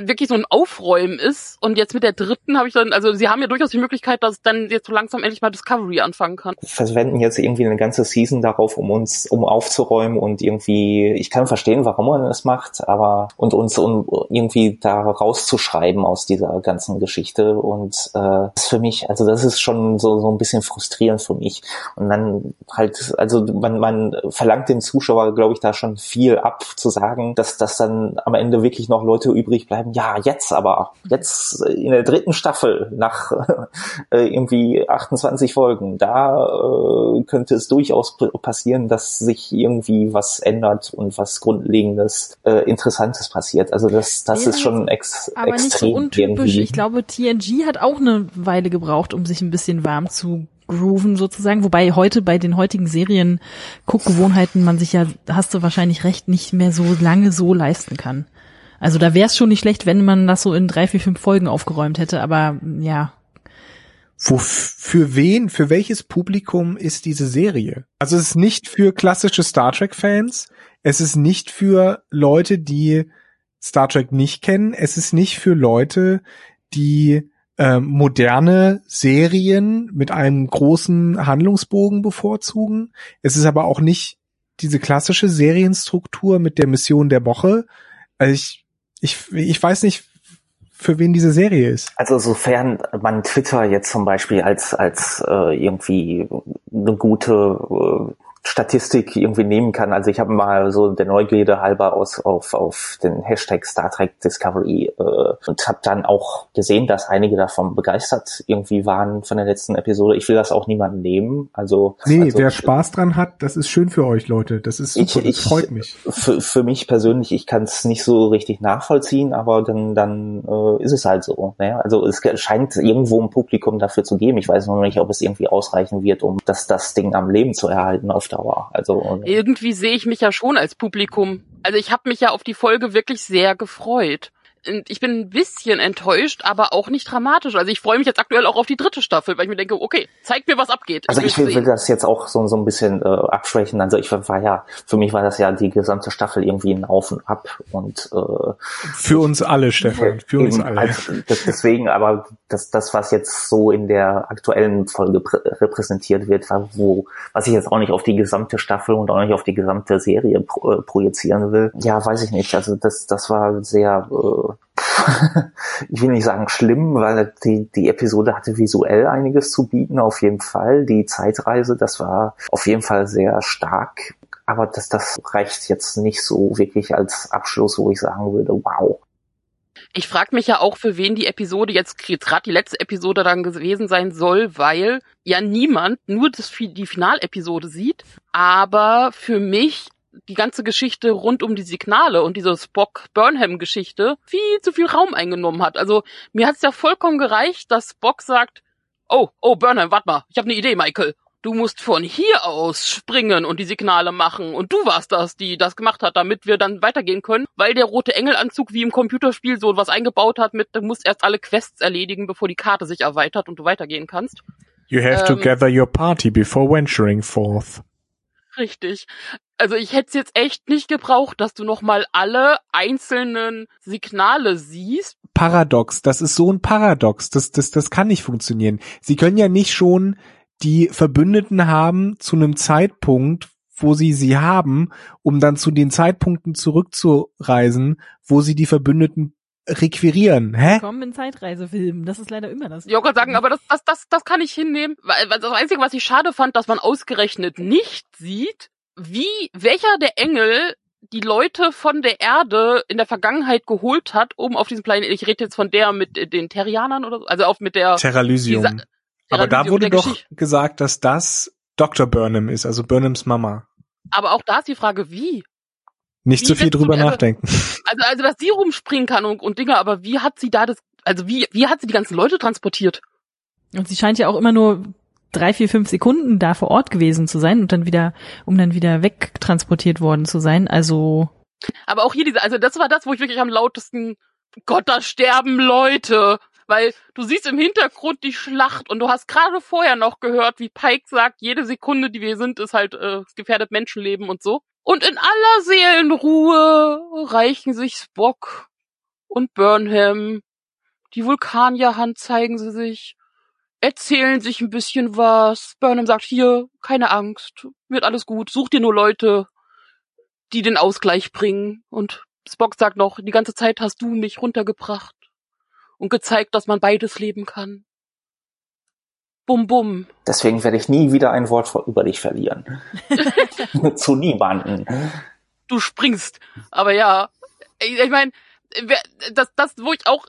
wirklich so ein Aufräumen ist. Und jetzt mit der dritten habe ich dann, also sie haben ja durchaus die Möglichkeit, dass dann jetzt so langsam endlich mal Discovery anfangen kann. Verwenden jetzt irgendwie eine ganze Season darauf, um uns, um aufzuräumen und irgendwie, ich kann verstehen, warum man es macht, aber und uns um irgendwie da rauszuschreiben aus dieser ganzen Geschichte. Und äh, das ist für mich, also das ist schon so, so ein bisschen frustrierend für mich. Und dann halt, also man, man verlangt dem Zuschauer, glaube ich, da schon viel ab zu sagen, dass das dann am Ende wirklich noch Leute übrig übrig bleiben, ja, jetzt aber, jetzt in der dritten Staffel nach äh, irgendwie 28 Folgen, da äh, könnte es durchaus passieren, dass sich irgendwie was ändert und was Grundlegendes, äh, Interessantes passiert. Also das, das ja, ist schon ex aber extrem. Nicht so untypisch. Ich glaube, TNG hat auch eine Weile gebraucht, um sich ein bisschen warm zu grooven sozusagen, wobei heute bei den heutigen Serien Guckgewohnheiten man sich ja, hast du wahrscheinlich recht, nicht mehr so lange so leisten kann. Also da wäre es schon nicht schlecht, wenn man das so in drei, vier, fünf Folgen aufgeräumt hätte, aber ja. Für wen, für welches Publikum ist diese Serie? Also es ist nicht für klassische Star Trek Fans, es ist nicht für Leute, die Star Trek nicht kennen, es ist nicht für Leute, die äh, moderne Serien mit einem großen Handlungsbogen bevorzugen. Es ist aber auch nicht diese klassische Serienstruktur mit der Mission der Woche. Also ich ich, ich weiß nicht, für wen diese Serie ist. Also sofern man Twitter jetzt zum Beispiel als als äh, irgendwie eine gute äh, Statistik irgendwie nehmen kann. Also ich habe mal so der Neugierde halber aus auf, auf den Hashtag Star Trek Discovery äh, und habe dann auch gesehen, dass einige davon begeistert irgendwie waren von der letzten Episode. Ich will das auch niemandem nehmen. Also nee, also, wer Spaß dran hat, das ist schön für euch Leute. Das ist super, ich, das freut mich. Für, für mich persönlich, ich kann es nicht so richtig nachvollziehen, aber dann dann äh, ist es halt so. Ne? Also es scheint irgendwo ein Publikum dafür zu geben. Ich weiß noch nicht, ob es irgendwie ausreichen wird, um das das Ding am Leben zu erhalten auf Dauer. Also irgendwie sehe ich mich ja schon als Publikum. Also ich habe mich ja auf die Folge wirklich sehr gefreut ich bin ein bisschen enttäuscht, aber auch nicht dramatisch. Also ich freue mich jetzt aktuell auch auf die dritte Staffel, weil ich mir denke, okay, zeig mir, was abgeht. Also ich, will, will, das jetzt auch so, so ein bisschen äh, abschwächen. Also ich war ja, für mich war das ja die gesamte Staffel irgendwie ein Auf und Ab und äh, für uns alle, Stefan, für uns alle. Als, das, deswegen, aber das, das, was jetzt so in der aktuellen Folge repräsentiert wird, wo, was ich jetzt auch nicht auf die gesamte Staffel und auch nicht auf die gesamte Serie pro, äh, projizieren will, ja, weiß ich nicht. Also das, das war sehr äh, ich will nicht sagen schlimm, weil die, die Episode hatte visuell einiges zu bieten, auf jeden Fall. Die Zeitreise, das war auf jeden Fall sehr stark. Aber das, das reicht jetzt nicht so wirklich als Abschluss, wo ich sagen würde, wow. Ich frage mich ja auch, für wen die Episode jetzt gerade die letzte Episode dann gewesen sein soll, weil ja niemand nur das, die Finalepisode sieht. Aber für mich die ganze Geschichte rund um die Signale und diese Spock-Burnham-Geschichte viel zu viel Raum eingenommen hat. Also mir hat es ja vollkommen gereicht, dass Spock sagt, oh, oh, Burnham, warte mal, ich habe eine Idee, Michael. Du musst von hier aus springen und die Signale machen. Und du warst das, die das gemacht hat, damit wir dann weitergehen können, weil der rote Engelanzug wie im Computerspiel so was eingebaut hat mit, du musst erst alle Quests erledigen, bevor die Karte sich erweitert und du weitergehen kannst. You have ähm, to gather your party before venturing forth. Richtig. Also ich hätte es jetzt echt nicht gebraucht, dass du nochmal alle einzelnen Signale siehst. Paradox, das ist so ein Paradox. Das, das, das kann nicht funktionieren. Sie können ja nicht schon die Verbündeten haben zu einem Zeitpunkt, wo sie sie haben, um dann zu den Zeitpunkten zurückzureisen, wo sie die Verbündeten requirieren. Hä? Kommen in Zeitreisefilmen. Das ist leider immer das. Ja, Gott sagen, aber das, das, das, das kann ich hinnehmen. Weil weil das Einzige, was ich schade fand, dass man ausgerechnet nicht sieht, wie welcher der Engel die Leute von der Erde in der Vergangenheit geholt hat, um auf diesem Planeten, ich rede jetzt von der mit den Terrianern oder so, also auf mit der Terralysium. Dieser- Aber da wurde doch Geschichte. gesagt, dass das Dr. Burnham ist, also Burnhams Mama. Aber auch da ist die Frage, wie? Nicht Wie zu viel drüber also- nachdenken. Also, also, dass sie rumspringen kann und, und Dinge, aber wie hat sie da das, also wie, wie hat sie die ganzen Leute transportiert? Und sie scheint ja auch immer nur drei, vier, fünf Sekunden da vor Ort gewesen zu sein und dann wieder, um dann wieder wegtransportiert worden zu sein. Also Aber auch hier diese, also das war das, wo ich wirklich am lautesten, Gott, da sterben Leute. Weil du siehst im Hintergrund die Schlacht und du hast gerade vorher noch gehört, wie Pike sagt, jede Sekunde, die wir sind, ist halt äh, gefährdet Menschenleben und so. Und in aller Seelenruhe reichen sich Spock und Burnham die Vulkanierhand zeigen sie sich, erzählen sich ein bisschen was. Burnham sagt, hier, keine Angst, wird alles gut, such dir nur Leute, die den Ausgleich bringen. Und Spock sagt noch, die ganze Zeit hast du mich runtergebracht und gezeigt, dass man beides leben kann. Bum bum. Deswegen werde ich nie wieder ein Wort über dich verlieren. Zu niemanden. Du springst. Aber ja, ich, ich meine, das, das, wo ich auch,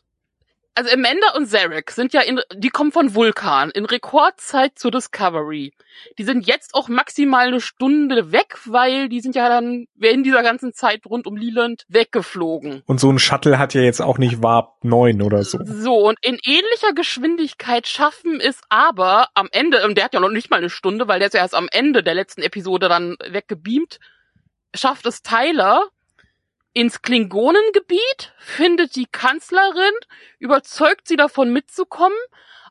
also Amanda und Zarek sind ja in, die kommen von Vulkan in Rekordzeit zur Discovery. Die sind jetzt auch maximal eine Stunde weg, weil die sind ja dann in dieser ganzen Zeit rund um Leland weggeflogen. Und so ein Shuttle hat ja jetzt auch nicht Warp 9 oder so. So, und in ähnlicher Geschwindigkeit schaffen es aber am Ende, und der hat ja noch nicht mal eine Stunde, weil der ist ja erst am Ende der letzten Episode dann weggebeamt, schafft es Tyler ins Klingonengebiet, findet die Kanzlerin, überzeugt sie davon mitzukommen.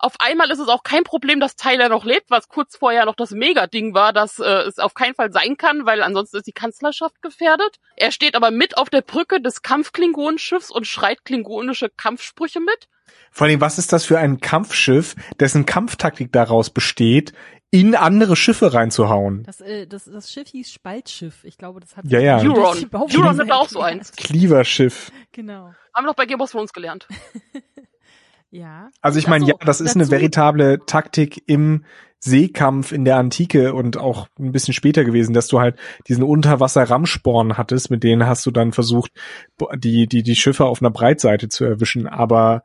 Auf einmal ist es auch kein Problem, dass Tyler noch lebt, was kurz vorher noch das Mega-Ding war, dass äh, es auf keinen Fall sein kann, weil ansonsten ist die Kanzlerschaft gefährdet. Er steht aber mit auf der Brücke des Kampfklingonenschiffs und schreit klingonische Kampfsprüche mit. Vor allem, was ist das für ein Kampfschiff, dessen Kampftaktik daraus besteht, in andere Schiffe reinzuhauen? das, äh, das, das Schiff hieß Spaltschiff. Ich glaube, das hat Ja, ja. Euron. Euron hat auch so eins. Cleaver-Schiff. Genau. Haben wir noch bei Game of Thrones gelernt. Ja. Also ich meine, ja, das ist eine veritable Taktik im Seekampf in der Antike und auch ein bisschen später gewesen, dass du halt diesen Unterwasser-Rammsporn hattest, mit denen hast du dann versucht, die, die, die Schiffe auf einer Breitseite zu erwischen, aber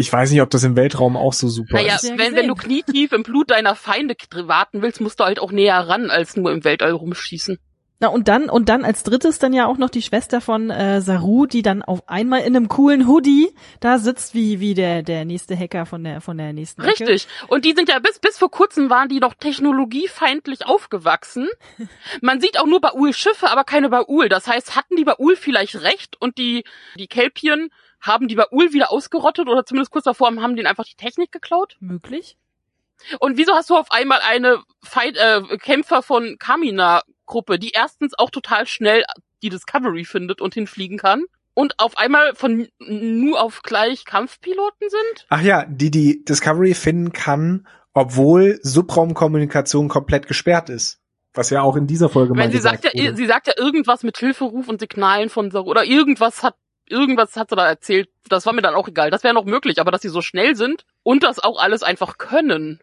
ich weiß nicht, ob das im Weltraum auch so super Naja, ist. Ja wenn, wenn du knietief im Blut deiner Feinde warten willst, musst du halt auch näher ran, als nur im Weltall rumschießen. Na und dann und dann als drittes dann ja auch noch die Schwester von äh, Saru, die dann auf einmal in einem coolen Hoodie da sitzt wie wie der der nächste Hacker von der von der nächsten Ecke. Richtig. Und die sind ja bis, bis vor kurzem waren die noch technologiefeindlich aufgewachsen. Man sieht auch nur Baul Schiffe, aber keine Baul. Das heißt, hatten die Baul vielleicht recht und die, die Kelpien haben die Baul wieder ausgerottet oder zumindest kurz davor haben denen einfach die Technik geklaut? Möglich. Und wieso hast du auf einmal eine Fight, äh, Kämpfer von Kamina Gruppe, die erstens auch total schnell die Discovery findet und hinfliegen kann und auf einmal von nur auf gleich Kampfpiloten sind? Ach ja, die die Discovery finden kann, obwohl Subraumkommunikation komplett gesperrt ist. Was ja auch in dieser Folge mal Weil sie gesagt sagt ja, wurde. sie sagt ja irgendwas mit Hilferuf und Signalen von Saru oder irgendwas hat irgendwas hat sie da erzählt. Das war mir dann auch egal. Das wäre noch möglich, aber dass sie so schnell sind und das auch alles einfach können.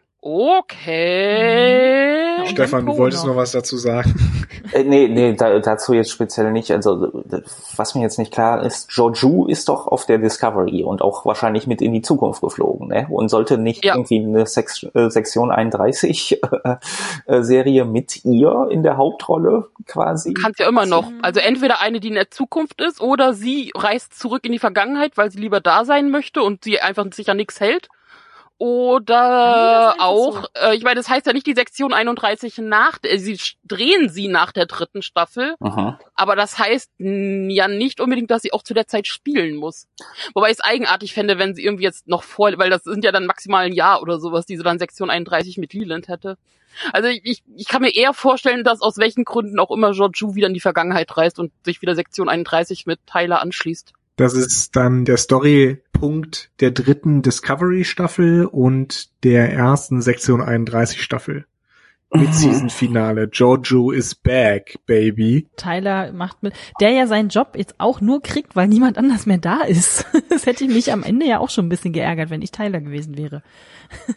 Okay. Und Stefan, du wolltest noch. noch was dazu sagen. Äh, nee, nee, da, dazu jetzt speziell nicht. Also, was mir jetzt nicht klar ist, Joju ist doch auf der Discovery und auch wahrscheinlich mit in die Zukunft geflogen, ne? Und sollte nicht Ja. irgendwie eine Sex äh, Sektion 31 äh, äh, Serie mit ihr in der Hauptrolle quasi? Kann's ja immer noch. Mhm. Also entweder eine, die in der Zukunft ist, oder sie reist zurück in die Vergangenheit, weil sie lieber da sein möchte und sie einfach sich an nichts hält. Oder einfach auch, so? äh, ich meine, das heißt ja nicht die Sektion 31 nach, äh, sie drehen sie nach der dritten Staffel, Mhm. aber das heißt ja nicht unbedingt, dass sie auch zu der Zeit spielen muss. Wobei ich es eigenartig fände, wenn sie irgendwie jetzt noch vor, weil das sind ja dann maximal ein Jahr oder sowas, die sie dann Sektion 31 mit Leland hätte. Also ich, ich kann mir eher vorstellen, dass aus welchen Gründen auch immer Georgiou wieder in die Vergangenheit reist und sich wieder Sektion 31 mit Tyler anschließt. Das ist dann der Storypunkt der dritten Discovery-Staffel und der ersten Sektion 31 Staffel. Mid-Season-Finale. Jojo is back, baby. Tyler macht mit, der ja seinen Job jetzt auch nur kriegt, weil niemand anders mehr da ist. Das hätte ich mich am Ende ja auch schon ein bisschen geärgert, wenn ich Tyler gewesen wäre.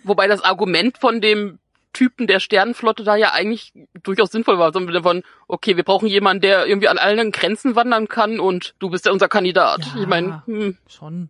Wobei das Argument von dem Typen der Sternenflotte da ja eigentlich durchaus sinnvoll war. So von, okay, wir brauchen jemanden, der irgendwie an allen Grenzen wandern kann und du bist ja unser Kandidat. Ja, ich meine, hm. schon.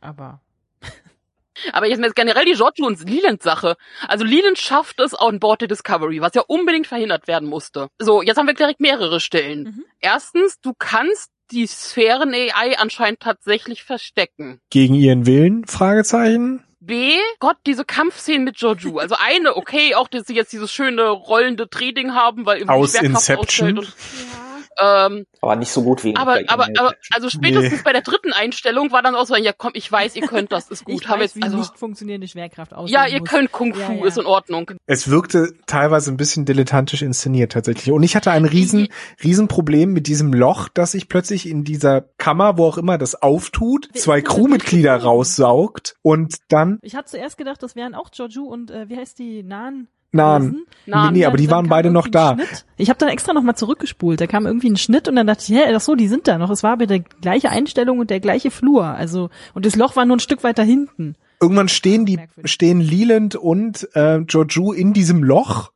Aber. Aber jetzt generell die Giorgio und Leland-Sache. Also Leland schafft es on board der Discovery, was ja unbedingt verhindert werden musste. So, jetzt haben wir direkt mehrere Stellen. Mhm. Erstens, du kannst die Sphären-AI anscheinend tatsächlich verstecken. Gegen ihren Willen? Fragezeichen. B, Gott, diese Kampfszenen mit Joju. Also eine, okay, auch, dass sie jetzt dieses schöne rollende Dreh-Ding haben, weil irgendwie Aus Inception. Und, ja. Ähm, aber nicht so gut wie aber, aber, aber also spätestens nee. bei der dritten Einstellung war dann auch so, ja komm, ich weiß, ihr könnt das, ist gut. Ich weiß, jetzt, wie also, nicht funktionierende Schwerkraft aussehen Ja, ihr muss. könnt Kung Fu, ja, ja. ist in Ordnung. Es wirkte teilweise ein bisschen dilettantisch inszeniert tatsächlich. Und ich hatte ein riesen, riesen Problem mit diesem Loch, das sich plötzlich in dieser Kammer, wo auch immer das auftut, zwei Crewmitglieder raussaugt und dann. Ich hatte zuerst gedacht, das wären auch Joju und äh, wie heißt die Nan? Nahen. Nahen. Nee, nee, aber die waren beide noch da. Schnitt. Ich habe dann extra noch mal zurückgespult. Da kam irgendwie ein Schnitt und dann dachte ich, hä, ach so, die sind da noch. Es war aber der gleiche Einstellung und der gleiche Flur. Also und das Loch war nur ein Stück weiter hinten. Irgendwann stehen die stehen Leland und äh, Joju in diesem Loch,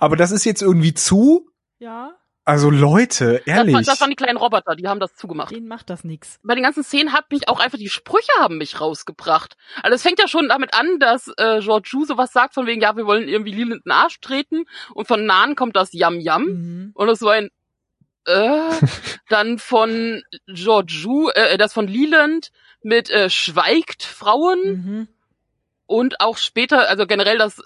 aber das ist jetzt irgendwie zu. Ja. Also Leute, ehrlich. Das, das waren die kleinen Roboter, die haben das zugemacht. Denen macht das nix. Bei den ganzen Szenen hat mich auch einfach die Sprüche haben mich rausgebracht. Also es fängt ja schon damit an, dass äh, George Yu sowas sagt von wegen, ja, wir wollen irgendwie Leland in den Arsch treten und von Nahen kommt das Yam Yam mhm. und es war ein äh, dann von George Yu, äh, das von Leland mit äh, schweigt Frauen mhm. und auch später, also generell das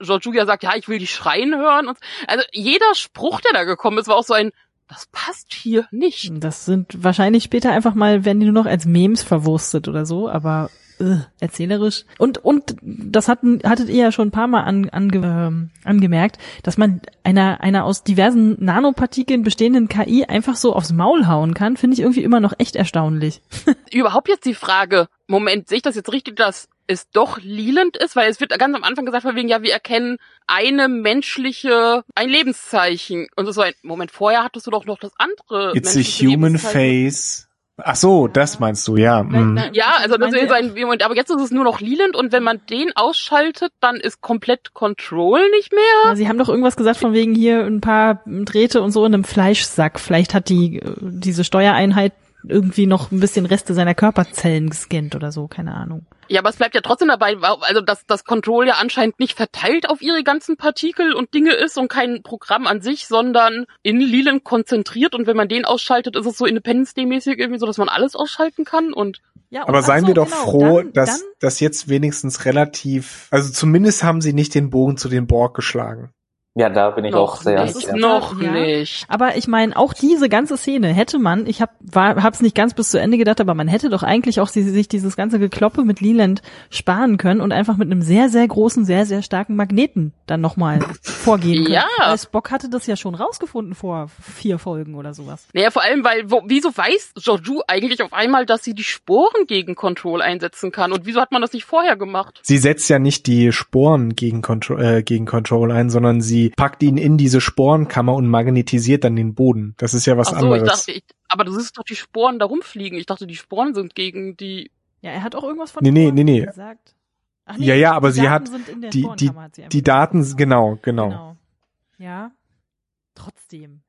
George Julia sagt, ja, ich will die schreien hören. Und, also jeder Spruch, der da gekommen ist, war auch so ein, das passt hier nicht. Das sind wahrscheinlich später einfach mal, werden die nur noch als Memes verwurstet oder so, aber äh, erzählerisch. Und und das hatten, hattet ihr ja schon ein paar Mal an, ange, äh, angemerkt, dass man einer, einer aus diversen Nanopartikeln bestehenden KI einfach so aufs Maul hauen kann, finde ich irgendwie immer noch echt erstaunlich. Überhaupt jetzt die Frage, Moment, sehe ich das jetzt richtig, dass es doch Leland ist, weil es wird ganz am Anfang gesagt von wegen, ja, wir erkennen eine menschliche, ein Lebenszeichen. Und so ein, Moment, vorher hattest du doch noch das andere. It's a human face. Ach so, das meinst du, ja. Nein, nein, ja, also das ist ein Moment, aber jetzt ist es nur noch Leland und wenn man den ausschaltet, dann ist komplett Control nicht mehr. Ja, sie haben doch irgendwas gesagt von wegen hier ein paar Drähte und so in einem Fleischsack. Vielleicht hat die diese Steuereinheit irgendwie noch ein bisschen Reste seiner Körperzellen gescannt oder so, keine Ahnung. Ja, aber es bleibt ja trotzdem dabei, also dass das Control ja anscheinend nicht verteilt auf ihre ganzen Partikel und Dinge ist und kein Programm an sich, sondern in Leland konzentriert und wenn man den ausschaltet, ist es so Independence Day-mäßig irgendwie so, dass man alles ausschalten kann und ja, aber seien so, wir doch genau, froh, dann, dass dann, das jetzt wenigstens relativ, also zumindest haben sie nicht den Bogen zu den Borg geschlagen. Ja, da bin ich noch auch sehr. Das ist noch ja. nicht. Aber ich meine, auch diese ganze Szene hätte man, ich habe war hab's nicht ganz bis zu Ende gedacht, aber man hätte doch eigentlich auch sich dieses ganze Gekloppe mit Leland sparen können und einfach mit einem sehr sehr großen, sehr sehr starken Magneten dann nochmal vorgehen können. Ja. Weil Spock hatte das ja schon rausgefunden vor vier Folgen oder sowas. Naja, vor allem, weil wo, wieso weiß Joju eigentlich auf einmal, dass sie die Sporen gegen Control einsetzen kann und wieso hat man das nicht vorher gemacht? Sie setzt ja nicht die Sporen gegen Control, äh, gegen Control ein, sondern sie packt ihn in diese Sporenkammer und magnetisiert dann den Boden. Das ist ja was Ach so, anderes. Ich dachte, ich, aber du siehst doch die Sporen da rumfliegen. Ich dachte, die Sporen sind gegen die. Ja, er hat auch irgendwas von nee, nee, nee, nee. gesagt. Ach, nee, ja, ja, aber sie hat die, die, die Daten, genau, genau, genau. Ja. Trotzdem.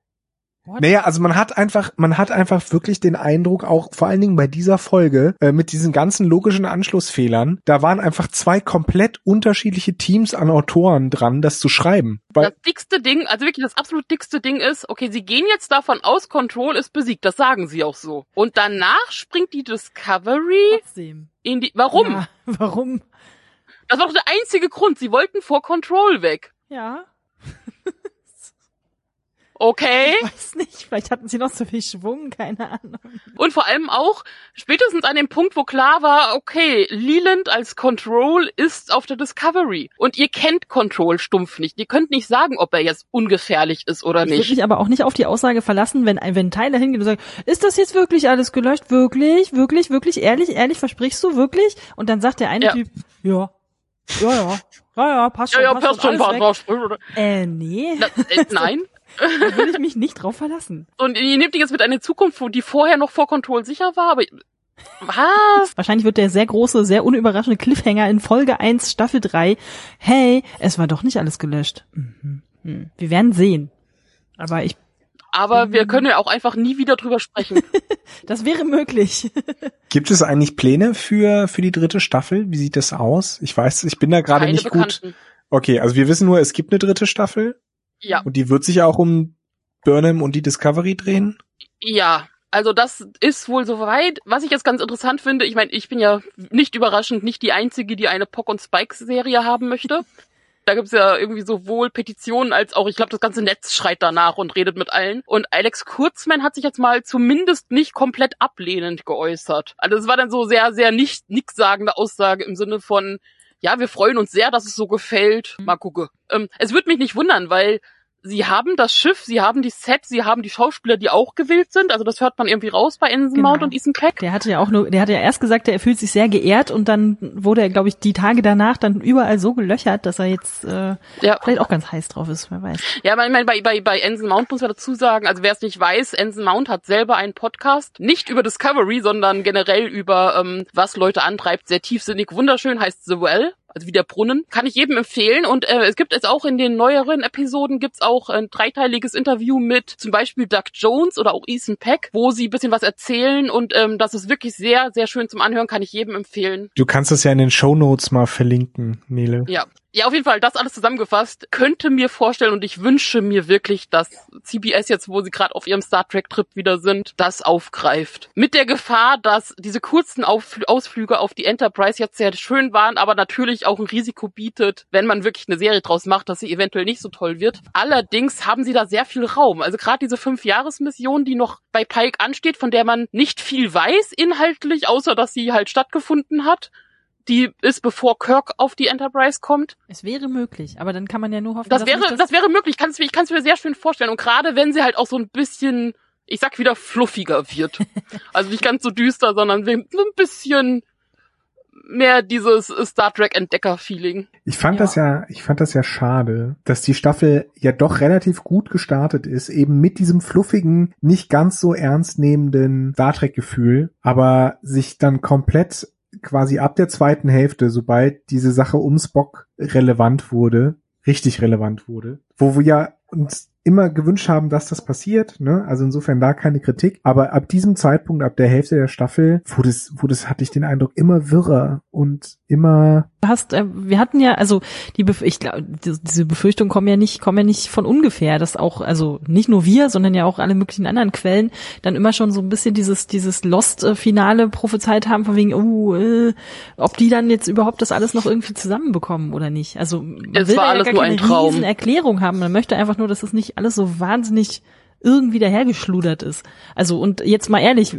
What? Naja, also man hat einfach, man hat einfach wirklich den Eindruck, auch vor allen Dingen bei dieser Folge, äh, mit diesen ganzen logischen Anschlussfehlern, da waren einfach zwei komplett unterschiedliche Teams an Autoren dran, das zu schreiben. Weil das dickste Ding, also wirklich das absolut dickste Ding ist, okay, sie gehen jetzt davon aus, Control ist besiegt, das sagen sie auch so. Und danach springt die Discovery Trotzdem. in die, warum? Ja, warum? Das war doch der einzige Grund, sie wollten vor Control weg. Ja. Okay. Ich weiß nicht, vielleicht hatten sie noch so viel Schwung, keine Ahnung. Und vor allem auch spätestens an dem Punkt, wo klar war, okay, Leland als Control ist auf der Discovery. Und ihr kennt Control stumpf nicht. Ihr könnt nicht sagen, ob er jetzt ungefährlich ist oder nicht. Ich würde mich aber auch nicht auf die Aussage verlassen, wenn, wenn Tyler hingeht und sagt, ist das jetzt wirklich alles gelöscht? Wirklich? Wirklich? Wirklich? Ehrlich? Ehrlich? Versprichst du? Wirklich? Und dann sagt der eine ja. Typ, ja. Ja, ja. Ja, ja, passt schon. Ja, ja, passt, passt schon. schon Passt schon. Äh, nee. Na, äh, nein. da will ich mich nicht drauf verlassen. Und ihr nehmt die jetzt mit einer Zukunft, wo die vorher noch vor Control sicher war, aber was? Wahrscheinlich wird der sehr große, sehr unüberraschende Cliffhanger in Folge 1, Staffel 3. Hey, es war doch nicht alles gelöscht. Mhm. Hm. Wir werden sehen. Aber ich. Aber wir können ja auch einfach nie wieder drüber sprechen. das wäre möglich. Gibt es eigentlich Pläne für, für die dritte Staffel? Wie sieht das aus? Ich weiß, ich bin da gerade nicht Bekannten. gut. Okay, also wir wissen nur, es gibt eine dritte Staffel. Ja. Und die wird sich auch um Burnham und die Discovery drehen? Ja, also das ist wohl soweit. Was ich jetzt ganz interessant finde, ich meine, ich bin ja nicht überraschend nicht die Einzige, die eine Pock und Spikes Serie haben möchte. Da gibt's ja irgendwie sowohl Petitionen als auch, ich glaube, das ganze Netz schreit danach und redet mit allen. Und Alex Kurzmann hat sich jetzt mal zumindest nicht komplett ablehnend geäußert. Also es war dann so sehr, sehr nicht nichtssagende Aussage im Sinne von, ja, wir freuen uns sehr, dass es so gefällt. Mal gucke. Ähm, es würde mich nicht wundern, weil sie haben das Schiff, sie haben die Set, sie haben die Schauspieler, die auch gewählt sind. Also das hört man irgendwie raus bei Ensign Mount genau. und Ethan Peck. Der hatte ja auch nur, der hatte ja erst gesagt, er fühlt sich sehr geehrt und dann wurde er, glaube ich, die Tage danach dann überall so gelöchert, dass er jetzt äh, ja. vielleicht auch ganz heiß drauf ist, wer weiß. Ja, aber ich meine, bei, bei, bei Ensign Mount muss man dazu sagen, also wer es nicht weiß, Ensign Mount hat selber einen Podcast, nicht über Discovery, sondern generell über ähm, was Leute antreibt, sehr tiefsinnig, wunderschön, heißt The Well also wie der Brunnen, kann ich jedem empfehlen. Und äh, es gibt jetzt auch in den neueren Episoden gibt's auch ein dreiteiliges Interview mit zum Beispiel Doug Jones oder auch Ethan Peck, wo sie ein bisschen was erzählen und ähm, das ist wirklich sehr, sehr schön zum Anhören, kann ich jedem empfehlen. Du kannst es ja in den Show Notes mal verlinken, Nele. Ja, ja, auf jeden Fall, das alles zusammengefasst, könnte mir vorstellen und ich wünsche mir wirklich, dass CBS jetzt, wo sie gerade auf ihrem Star Trek-Trip wieder sind, das aufgreift. Mit der Gefahr, dass diese kurzen Ausflüge auf die Enterprise jetzt sehr schön waren, aber natürlich auch ein Risiko bietet, wenn man wirklich eine Serie draus macht, dass sie eventuell nicht so toll wird. Allerdings haben sie da sehr viel Raum. Also gerade diese Fünf-Jahres-Mission, die noch bei Pike ansteht, von der man nicht viel weiß inhaltlich, außer dass sie halt stattgefunden hat die ist, bevor Kirk auf die Enterprise kommt. Es wäre möglich, aber dann kann man ja nur hoffen, das wäre, das, das wäre möglich. Kann's, ich kann es mir sehr schön vorstellen. Und gerade wenn sie halt auch so ein bisschen, ich sag wieder fluffiger wird. also nicht ganz so düster, sondern ein bisschen mehr dieses Star Trek Entdecker Feeling. Ich fand ja. das ja, ich fand das ja schade, dass die Staffel ja doch relativ gut gestartet ist, eben mit diesem fluffigen, nicht ganz so ernst nehmenden Star Trek Gefühl, aber sich dann komplett quasi ab der zweiten Hälfte, sobald diese Sache um Spock relevant wurde, richtig relevant wurde, wo wir ja uns immer gewünscht haben, dass das passiert, ne? Also insofern da keine Kritik. Aber ab diesem Zeitpunkt, ab der Hälfte der Staffel, wurde es, wurde es, hatte ich den Eindruck, immer wirrer und immer. Du hast, äh, wir hatten ja, also die, Bef ich glaube, diese Befürchtungen kommen ja nicht, kommen ja nicht von ungefähr, dass auch, also nicht nur wir, sondern ja auch alle möglichen anderen Quellen dann immer schon so ein bisschen dieses, dieses Lost-Finale prophezeit haben, von wegen, oh, äh, ob die dann jetzt überhaupt das alles noch irgendwie zusammenbekommen oder nicht. Also man es will war alles ja gar keine riesen Erklärung haben. Man möchte einfach nur, dass es nicht alles so wahnsinnig irgendwie dahergeschludert ist. Also und jetzt mal ehrlich,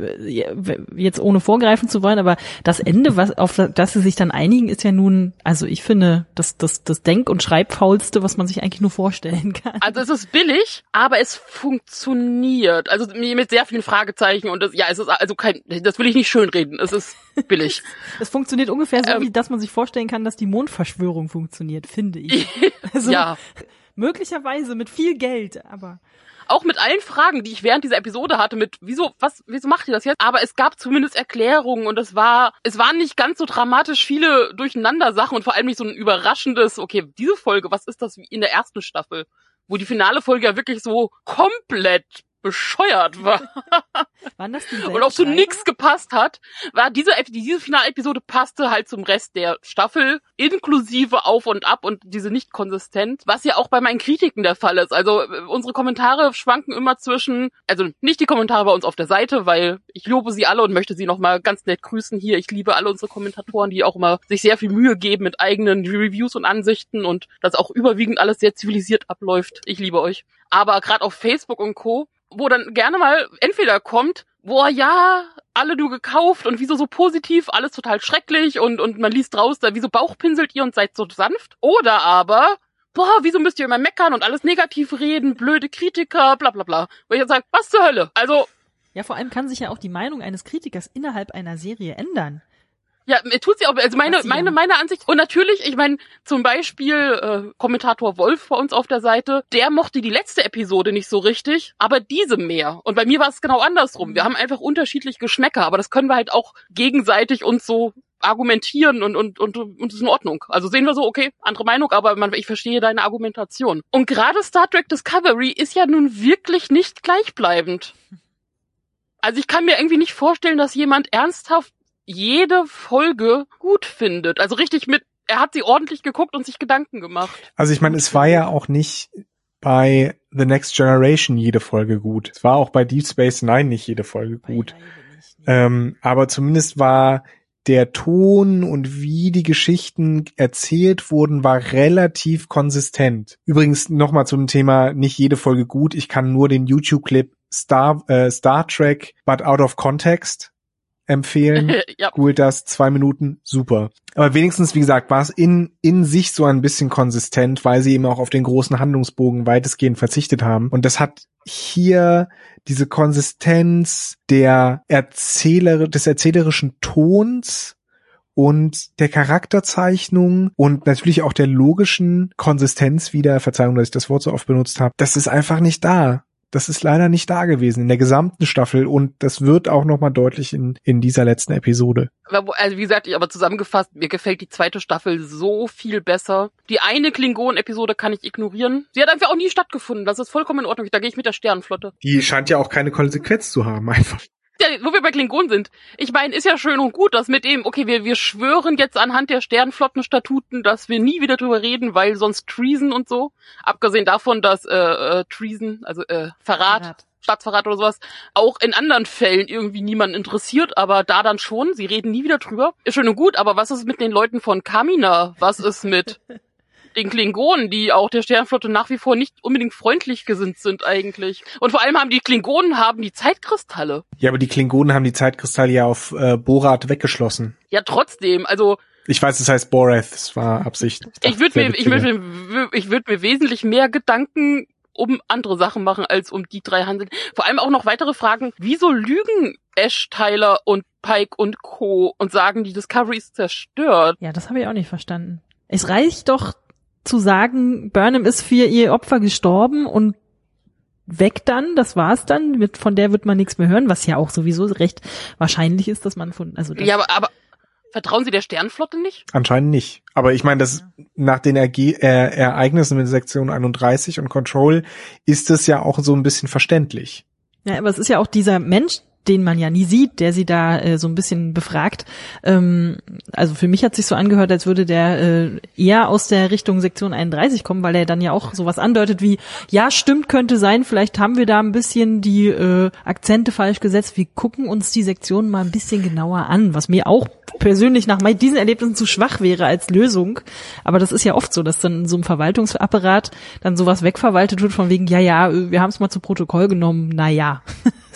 jetzt ohne vorgreifen zu wollen, aber das Ende, was auf das sie sich dann einigen, ist ja nun, also ich finde, das das das Denk- und Schreibfaulste, was man sich eigentlich nur vorstellen kann. Also es ist billig, aber es funktioniert. Also mit sehr vielen Fragezeichen und das, ja, es ist also kein, das will ich nicht schönreden. Es ist billig. es funktioniert ungefähr so, ähm, wie dass man sich vorstellen kann, dass die Mondverschwörung funktioniert, finde ich. Also, ja. Möglicherweise mit viel Geld, aber auch mit allen Fragen, die ich während dieser Episode hatte, mit wieso, was, wieso macht ihr das jetzt? Aber es gab zumindest Erklärungen und es war, es waren nicht ganz so dramatisch viele durcheinander Sachen und vor allem nicht so ein überraschendes, okay, diese Folge, was ist das wie in der ersten Staffel? Wo die finale Folge ja wirklich so komplett bescheuert war. Waren das die Und auch so nix gepasst hat, war diese, diese Finalepisode passte halt zum Rest der Staffel, inklusive Auf und Ab und diese nicht konsistent, was ja auch bei meinen Kritiken der Fall ist. Also äh, unsere Kommentare schwanken immer zwischen, also nicht die Kommentare bei uns auf der Seite, weil ich lobe sie alle und möchte sie nochmal ganz nett grüßen hier. Ich liebe alle unsere Kommentatoren, die auch immer sich sehr viel Mühe geben mit eigenen Reviews und Ansichten und das auch überwiegend alles sehr zivilisiert abläuft. Ich liebe euch. Aber gerade auf Facebook und Co wo dann gerne mal entweder kommt, boah, ja, alle du gekauft und wieso so positiv, alles total schrecklich und, und man liest raus, da wieso Bauchpinselt ihr und seid so sanft. Oder aber, boah, wieso müsst ihr immer meckern und alles negativ reden, blöde Kritiker, bla bla bla. Wo ich dann sage, was zur Hölle? Also. Ja, vor allem kann sich ja auch die Meinung eines Kritikers innerhalb einer Serie ändern. Ja, tut sie auch. Also meine, meine, meine Ansicht. Und natürlich, ich meine, zum Beispiel äh, Kommentator Wolf bei uns auf der Seite, der mochte die letzte Episode nicht so richtig, aber diese mehr. Und bei mir war es genau andersrum. Wir haben einfach unterschiedlich Geschmäcker, aber das können wir halt auch gegenseitig uns so argumentieren und und und und ist in Ordnung. Also sehen wir so, okay, andere Meinung, aber man, ich verstehe deine Argumentation. Und gerade Star Trek Discovery ist ja nun wirklich nicht gleichbleibend. Also ich kann mir irgendwie nicht vorstellen, dass jemand ernsthaft jede Folge gut findet. Also richtig mit, er hat sie ordentlich geguckt und sich Gedanken gemacht. Also ich meine, es war ja auch nicht bei The Next Generation jede Folge gut. Es war auch bei Deep Space Nine nicht jede Folge gut. Ähm, aber zumindest war der Ton und wie die Geschichten erzählt wurden, war relativ konsistent. Übrigens nochmal zum Thema nicht jede Folge gut. Ich kann nur den YouTube-Clip Star, äh, Star Trek, but out of context empfehlen. ja. Googelt das, zwei Minuten, super. Aber wenigstens, wie gesagt, war es in, in sich so ein bisschen konsistent, weil sie eben auch auf den großen Handlungsbogen weitestgehend verzichtet haben. Und das hat hier diese Konsistenz der Erzähler, des erzählerischen Tons und der Charakterzeichnung und natürlich auch der logischen Konsistenz wieder, Verzeihung, dass ich das Wort so oft benutzt habe, das ist einfach nicht da. Das ist leider nicht da gewesen in der gesamten Staffel und das wird auch nochmal deutlich in, in dieser letzten Episode. Also wie gesagt, ich aber zusammengefasst, mir gefällt die zweite Staffel so viel besser. Die eine Klingon-Episode kann ich ignorieren. Sie hat einfach auch nie stattgefunden. Das ist vollkommen in Ordnung. Da gehe ich mit der Sternenflotte. Die scheint ja auch keine Konsequenz zu haben, einfach ja, wo wir bei Klingon sind. Ich meine, ist ja schön und gut, dass mit dem, okay, wir, wir schwören jetzt anhand der Sternflottenstatuten, dass wir nie wieder drüber reden, weil sonst Treason und so. Abgesehen davon, dass äh, äh, Treason, also äh, Verrat, Verrat. Staatsverrat oder sowas, auch in anderen Fällen irgendwie niemanden interessiert, aber da dann schon, sie reden nie wieder drüber. Ist schön und gut, aber was ist mit den Leuten von Kamina? Was ist mit den Klingonen, die auch der Sternflotte nach wie vor nicht unbedingt freundlich gesinnt sind eigentlich. Und vor allem haben die Klingonen haben die Zeitkristalle. Ja, aber die Klingonen haben die Zeitkristalle ja auf äh, Borat weggeschlossen. Ja, trotzdem. Also ich weiß, es heißt Borath, es war Absicht. Ich, würde mir, ich würde mir, ich würde mir wesentlich mehr Gedanken um andere Sachen machen, als um die drei handeln. Vor allem auch noch weitere Fragen. Wieso lügen Ash, Tyler und Pike und Co. und sagen, die Discovery ist zerstört? Ja, das habe ich auch nicht verstanden. Es reicht doch zu sagen, Burnham ist für ihr Opfer gestorben und weg dann, das war's dann, mit, von der wird man nichts mehr hören, was ja auch sowieso recht wahrscheinlich ist, dass man von, also ja, aber, aber vertrauen Sie der Sternflotte nicht? Anscheinend nicht. Aber ich meine, das ja. nach den Erge äh, Ereignissen mit Sektion 31 und Control ist es ja auch so ein bisschen verständlich. Ja, aber es ist ja auch dieser Mensch, den man ja nie sieht, der sie da äh, so ein bisschen befragt. Ähm, also für mich hat sich so angehört, als würde der äh, eher aus der Richtung Sektion 31 kommen, weil er dann ja auch sowas andeutet wie, ja, stimmt, könnte sein, vielleicht haben wir da ein bisschen die äh, Akzente falsch gesetzt. Wir gucken uns die Sektion mal ein bisschen genauer an, was mir auch persönlich nach diesen Erlebnissen zu schwach wäre als Lösung. Aber das ist ja oft so, dass dann so einem Verwaltungsapparat dann sowas wegverwaltet wird von wegen, ja, ja, wir haben es mal zu Protokoll genommen, na ja.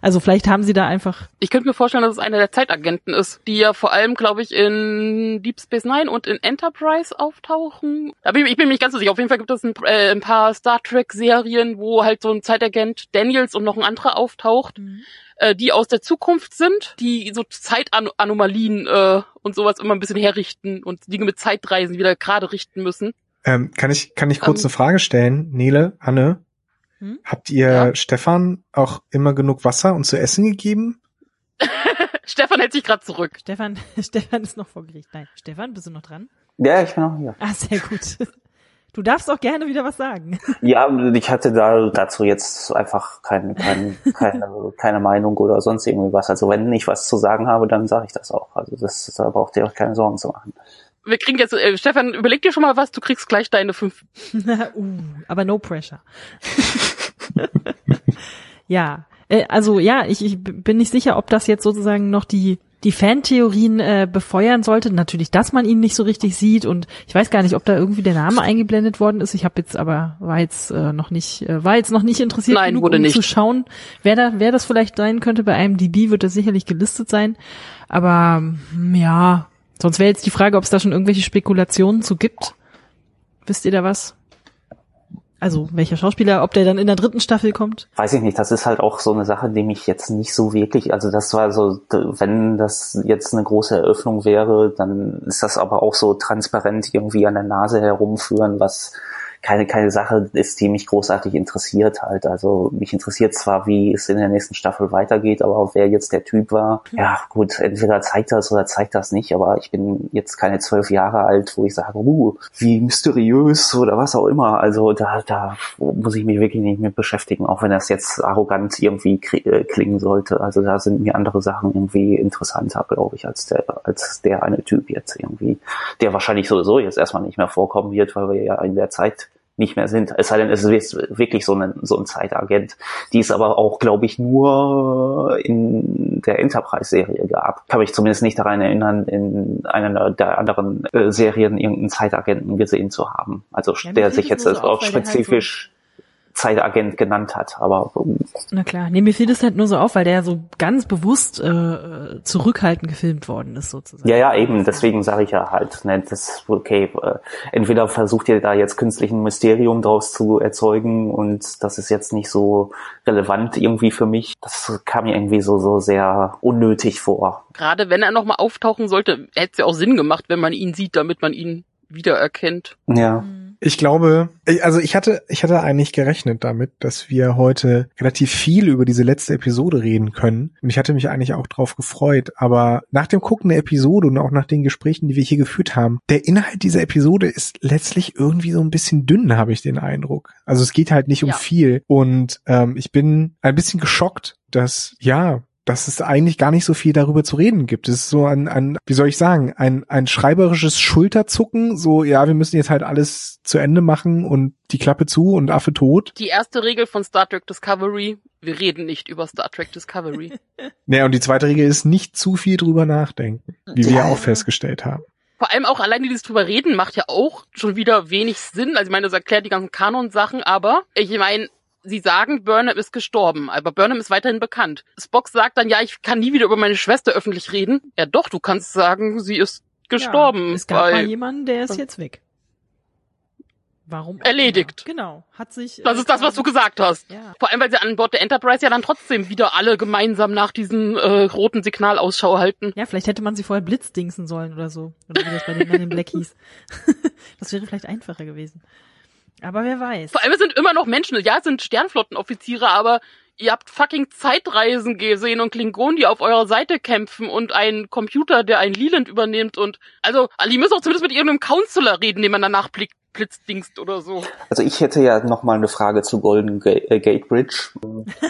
also vielleicht haben sie da einfach. Ich könnte mir vorstellen, dass es einer der Zeitagenten ist, die ja vor allem, glaube ich, in Deep Space Nine und in Enterprise auftauchen. Aber ich, bin mir nicht ganz so sicher. Auf jeden Fall gibt es ein, äh, ein paar Star Trek Serien, wo halt so ein Zeitagent Daniels und noch ein anderer auftaucht. Mhm äh, die aus der Zukunft sind, die so Zeitanomalien äh, und sowas immer ein bisschen herrichten und Dinge mit Zeitreisen wieder gerade richten müssen. Ähm, kann ich kann ich kurz ähm, eine Frage stellen, Nele, Anne? Hm? Habt ihr ja. Stefan auch immer genug Wasser und zu essen gegeben? Stefan hält sich gerade zurück. Stefan, Stefan ist noch vor Gericht. Nein, Stefan, bist du noch dran? Ja, ich bin noch hier. Ah, sehr gut. Du darfst auch gerne wieder was sagen. Ja, ich hatte da dazu jetzt einfach kein, kein, keine, keine Meinung oder sonst irgendwie was. Also wenn ich was zu sagen habe, dann sage ich das auch. Also das, da braucht ihr euch keine Sorgen zu machen wir kriegen jetzt, äh, Stefan, überleg dir schon mal was, du kriegst gleich deine fünf. uh, aber no pressure. ja, äh, also ja, ich, ich bin nicht sicher, ob das jetzt sozusagen noch die die Fantheorien äh, befeuern sollte. Natürlich, dass man ihn nicht so richtig sieht und ich weiß gar nicht, ob da irgendwie der Name eingeblendet worden ist. Ich habe jetzt aber war jetzt äh, noch nicht äh, war jetzt noch nicht interessiert Nein, genug, wurde um nicht. zu schauen, wer da wer das vielleicht sein könnte. Bei einem DB wird das sicherlich gelistet sein, aber ja, Sonst wäre jetzt die Frage, ob es da schon irgendwelche Spekulationen zu gibt. Wisst ihr da was? Also welcher Schauspieler, ob der dann in der dritten Staffel kommt? Weiß ich nicht. Das ist halt auch so eine Sache, die mich jetzt nicht so wirklich, also das war so, wenn das jetzt eine große Eröffnung wäre, dann ist das aber auch so transparent irgendwie an der Nase herumführen, was keine, keine Sache ist, die mich großartig interessiert halt. Also mich interessiert zwar, wie es in der nächsten Staffel weitergeht, aber wer jetzt der Typ war, ja gut, entweder zeigt das oder zeigt das nicht, aber ich bin jetzt keine zwölf Jahre alt, wo ich sage, uh, wie mysteriös oder was auch immer. Also da, da muss ich mich wirklich nicht mit beschäftigen, auch wenn das jetzt arrogant irgendwie äh, klingen sollte. Also da sind mir andere Sachen irgendwie interessanter, glaube ich, als der, als der eine Typ jetzt irgendwie, der wahrscheinlich sowieso jetzt erstmal nicht mehr vorkommen wird, weil wir ja in der Zeit nicht mehr sind. Es sei denn, es ist wirklich so ein, so ein Zeitagent, die es aber auch, glaube ich, nur in der Enterprise-Serie gab. Kann mich zumindest nicht daran erinnern, in einer der anderen äh, Serien irgendeinen Zeitagenten gesehen zu haben. Also ja, der sich jetzt auch spezifisch Zeitagent genannt hat, aber na klar, nee, mir fiel das halt nur so auf, weil der ja so ganz bewusst äh, zurückhaltend gefilmt worden ist sozusagen. Ja, ja, eben, deswegen sage ich ja halt, ne, das okay, äh, entweder versucht ihr da jetzt künstlich ein Mysterium draus zu erzeugen und das ist jetzt nicht so relevant irgendwie für mich. Das kam mir irgendwie so so sehr unnötig vor. Gerade wenn er noch mal auftauchen sollte, hätte es ja auch Sinn gemacht, wenn man ihn sieht, damit man ihn wiedererkennt. Ja. Mhm. Ich glaube, also ich hatte, ich hatte eigentlich gerechnet damit, dass wir heute relativ viel über diese letzte Episode reden können. Und ich hatte mich eigentlich auch drauf gefreut. Aber nach dem Gucken der Episode und auch nach den Gesprächen, die wir hier geführt haben, der Inhalt dieser Episode ist letztlich irgendwie so ein bisschen dünn, habe ich den Eindruck. Also es geht halt nicht um ja. viel. Und ähm, ich bin ein bisschen geschockt, dass ja, dass es eigentlich gar nicht so viel darüber zu reden gibt. Es ist so ein, ein, wie soll ich sagen, ein, ein schreiberisches Schulterzucken, so, ja, wir müssen jetzt halt alles zu Ende machen und die Klappe zu und Affe tot. Die erste Regel von Star Trek Discovery, wir reden nicht über Star Trek Discovery. naja, und die zweite Regel ist nicht zu viel drüber nachdenken, wie wir ja auch festgestellt haben. Vor allem auch alleine dieses drüber reden macht ja auch schon wieder wenig Sinn. Also ich meine, das erklärt die ganzen Kanon-Sachen, aber ich meine, sie sagen, Burnham ist gestorben, aber Burnham ist weiterhin bekannt. Spock sagt dann, ja, ich kann nie wieder über meine Schwester öffentlich reden. Ja doch, du kannst sagen, sie ist gestorben. Ja, es gab mal jemanden, der ist jetzt weg. Warum? Erledigt. Genau. Hat sich. Das äh, ist das, was du gesagt hast. Ja. Vor allem, weil sie an Bord der Enterprise ja dann trotzdem wieder alle gemeinsam nach diesem äh, roten Signal Ausschau halten. Ja, vielleicht hätte man sie vorher blitzdingsen sollen oder so. Oder wie das bei den, bei den Blackies. das wäre vielleicht einfacher gewesen. Aber wer weiß. Vor allem sind immer noch Menschen. Ja, es sind Sternflottenoffiziere, aber ihr habt fucking Zeitreisen gesehen und Klingonen, die auf eurer Seite kämpfen und einen Computer, der ein Leland übernimmt und also, die müssen auch zumindest mit irgendeinem Counselor reden, den man danach blickt, blitzdingst oder so. Also ich hätte ja noch mal eine Frage zu Golden äh, Gate Bridge,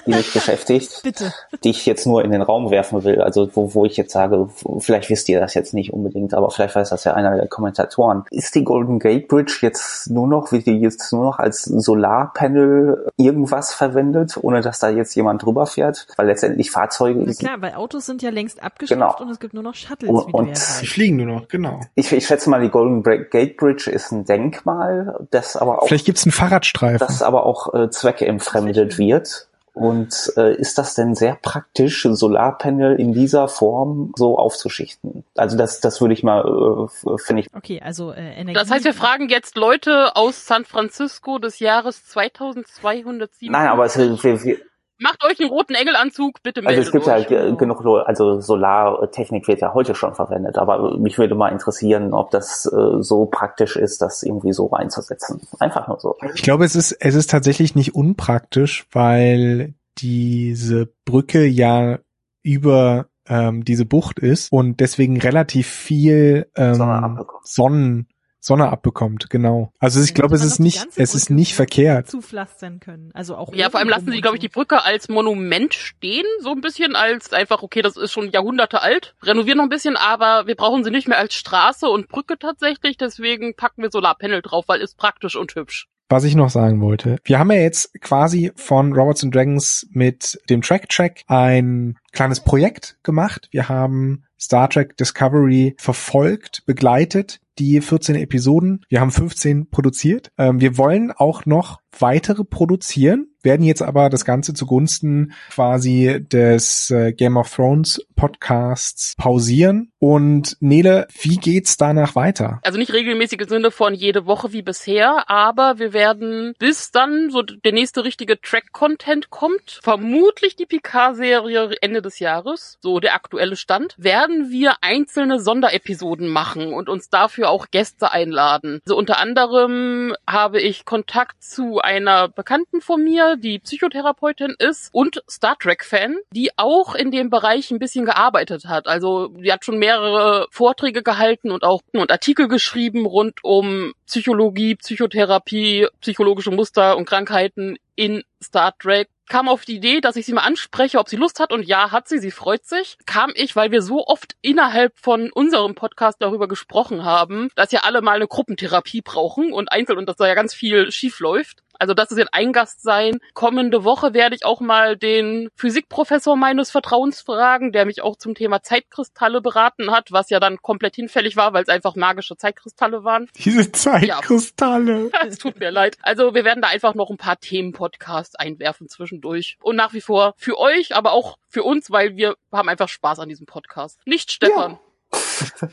die mich beschäftigt, Bitte. die ich jetzt nur in den Raum werfen will. Also wo, wo ich jetzt sage, vielleicht wisst ihr das jetzt nicht unbedingt, aber vielleicht weiß das ja einer der Kommentatoren. Ist die Golden Gate Bridge jetzt nur noch, wird die jetzt nur noch als Solarpanel irgendwas verwendet, ohne dass da jetzt jemand drüber fährt? Weil letztendlich Fahrzeuge... Na klar, weil Autos sind ja längst abgeschafft genau. und es gibt nur noch Shuttles. Und, und die fliegen nur noch, genau. Ich, ich schätze mal, die Golden Gate Bridge ist ein Denkmal mal, das aber auch. Vielleicht gibt's einen Fahrradstreifen. Das aber auch äh, zweckentfremdet wird. Und äh, ist das denn sehr praktisch, Solarpanel in dieser Form so aufzuschichten? Also das, das würde ich mal, äh, finde ich. Okay, also äh, Energie. Das heißt, wir fragen jetzt Leute aus San Francisco des Jahres 2207. Nein, aber es, wir, wir, Macht euch einen roten Engelanzug, bitte meldet Also es gibt ja halt genug, also Solartechnik wird ja heute schon verwendet, aber mich würde mal interessieren, ob das äh, so praktisch ist, das irgendwie so einzusetzen. Einfach nur so. Ich glaube, es ist, es ist tatsächlich nicht unpraktisch, weil diese Brücke ja über ähm, diese Bucht ist und deswegen relativ viel ähm, Sonnen Sonne abbekommt, genau. Also ich ja, glaube, es ist nicht, es ist nicht verkehrt. Zupflastern können, also auch. Ja, vor allem lassen sie, glaube ich, die Brücke als Monument stehen, so ein bisschen als einfach, okay, das ist schon Jahrhunderte alt, renovieren noch ein bisschen, aber wir brauchen sie nicht mehr als Straße und Brücke tatsächlich, deswegen packen wir Solarpanel drauf, weil ist praktisch und hübsch was ich noch sagen wollte. Wir haben ja jetzt quasi von Robots and Dragons mit dem Track Track ein kleines Projekt gemacht. Wir haben Star Trek Discovery verfolgt, begleitet, die 14 Episoden. Wir haben 15 produziert. Ähm, wir wollen auch noch weitere produzieren. Werden jetzt aber das Ganze zugunsten quasi des äh, Game of Thrones Podcasts pausieren. Und Nele, wie geht's danach weiter? Also nicht regelmäßige Sinne von jede Woche wie bisher, aber wir werden bis dann so der nächste richtige Track-Content kommt, vermutlich die Picard-Serie Ende des Jahres, so der aktuelle Stand, werden wir einzelne Sonderepisoden machen und uns dafür auch Gäste einladen. So also unter anderem habe ich Kontakt zu einer Bekannten von mir, die Psychotherapeutin ist und Star Trek-Fan, die auch in dem Bereich ein bisschen gearbeitet hat. Also die hat schon mehrere Vorträge gehalten und auch und Artikel geschrieben rund um Psychologie, Psychotherapie, psychologische Muster und Krankheiten in Star Trek kam auf die Idee, dass ich sie mal anspreche, ob sie Lust hat und ja, hat sie, sie freut sich. Kam ich, weil wir so oft innerhalb von unserem Podcast darüber gesprochen haben, dass ja alle mal eine Gruppentherapie brauchen und einzeln und dass da ja ganz viel schief läuft. Also das ist jetzt ein Gast sein. Kommende Woche werde ich auch mal den Physikprofessor meines Vertrauens fragen, der mich auch zum Thema Zeitkristalle beraten hat, was ja dann komplett hinfällig war, weil es einfach magische Zeitkristalle waren. Diese Zeitkristalle. Ja. es tut mir leid. Also wir werden da einfach noch ein paar Themen-Podcasts einwerfen zwischendurch. Und nach wie vor für euch, aber auch für uns, weil wir haben einfach Spaß an diesem Podcast. Nicht Stefan. Ja.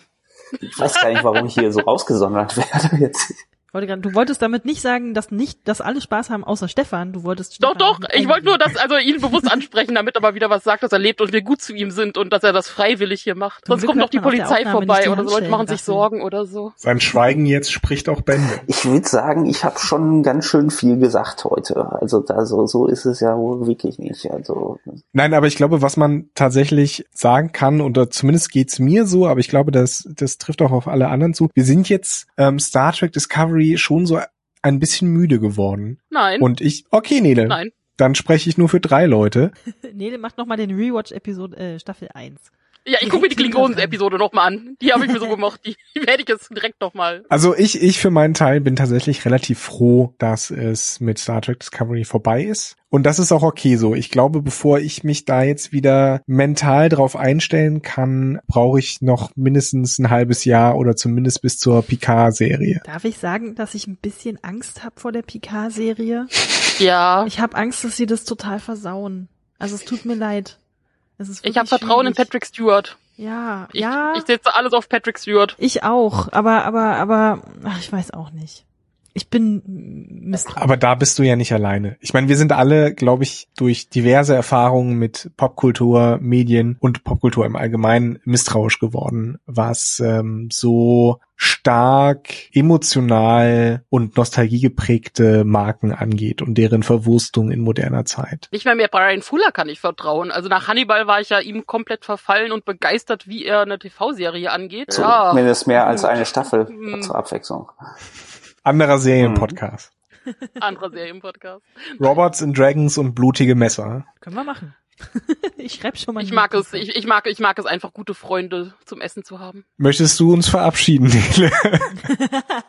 Ich weiß gar nicht, warum ich hier so rausgesondert werde jetzt. Wollte grad, du wolltest damit nicht sagen, dass nicht, dass alle Spaß haben, außer Stefan. Du wolltest Stefan Doch, doch. Ich wollte nur, dass also ihn bewusst ansprechen, damit er mal wieder was sagt, dass er lebt und wir gut zu ihm sind und dass er das freiwillig hier macht. Sonst kommt noch die Polizei vorbei oder so Leute machen sich Sorgen oder so. Sein Schweigen jetzt spricht auch Bände. Ich würde sagen, ich habe schon ganz schön viel gesagt heute. Also da so, so ist es ja wohl wirklich nicht. Also nein, aber ich glaube, was man tatsächlich sagen kann oder zumindest geht's mir so, aber ich glaube, das das trifft auch auf alle anderen zu. Wir sind jetzt ähm, Star Trek Discovery schon so ein bisschen müde geworden. Nein. Und ich, okay, Nele. Nein. Dann spreche ich nur für drei Leute. Nele macht nochmal den Rewatch-Episode äh, Staffel 1. Ja, ich gucke mir die Klingonen-Episode nochmal an. Die habe ich mir so gemacht. Die, die werde ich jetzt direkt nochmal. Also ich, ich für meinen Teil bin tatsächlich relativ froh, dass es mit Star Trek Discovery vorbei ist. Und das ist auch okay so. Ich glaube, bevor ich mich da jetzt wieder mental drauf einstellen kann, brauche ich noch mindestens ein halbes Jahr oder zumindest bis zur Picard-Serie. Darf ich sagen, dass ich ein bisschen Angst habe vor der Picard-Serie? Ja. Ich habe Angst, dass sie das total versauen. Also es tut mir leid ich habe Vertrauen in Patrick Stewart. Ja, ich, ja. Ich setze alles auf Patrick Stewart. Ich auch, aber, aber, aber, ach, ich weiß auch nicht. Ich bin misstrauisch. Aber da bist du ja nicht alleine. Ich meine, wir sind alle, glaube ich, durch diverse Erfahrungen mit Popkultur, Medien und Popkultur im Allgemeinen misstrauisch geworden, was ähm, so stark emotional und nostalgiegeprägte Marken angeht und deren Verwurstung in moderner Zeit. Nicht mehr mehr Brian Fuller kann ich vertrauen. Also nach Hannibal war ich ja ihm komplett verfallen und begeistert, wie er eine TV-Serie angeht. Ja. Zumindest mehr als eine Staffel hm. zur Abwechslung. Anderer Serienpodcast. Anderer Serienpodcast. Robots and Dragons und blutige Messer. Können wir machen. ich schreibe schon mal. Ich mag es, ich, ich mag, ich mag es einfach, gute Freunde zum Essen zu haben. Möchtest du uns verabschieden, Nele?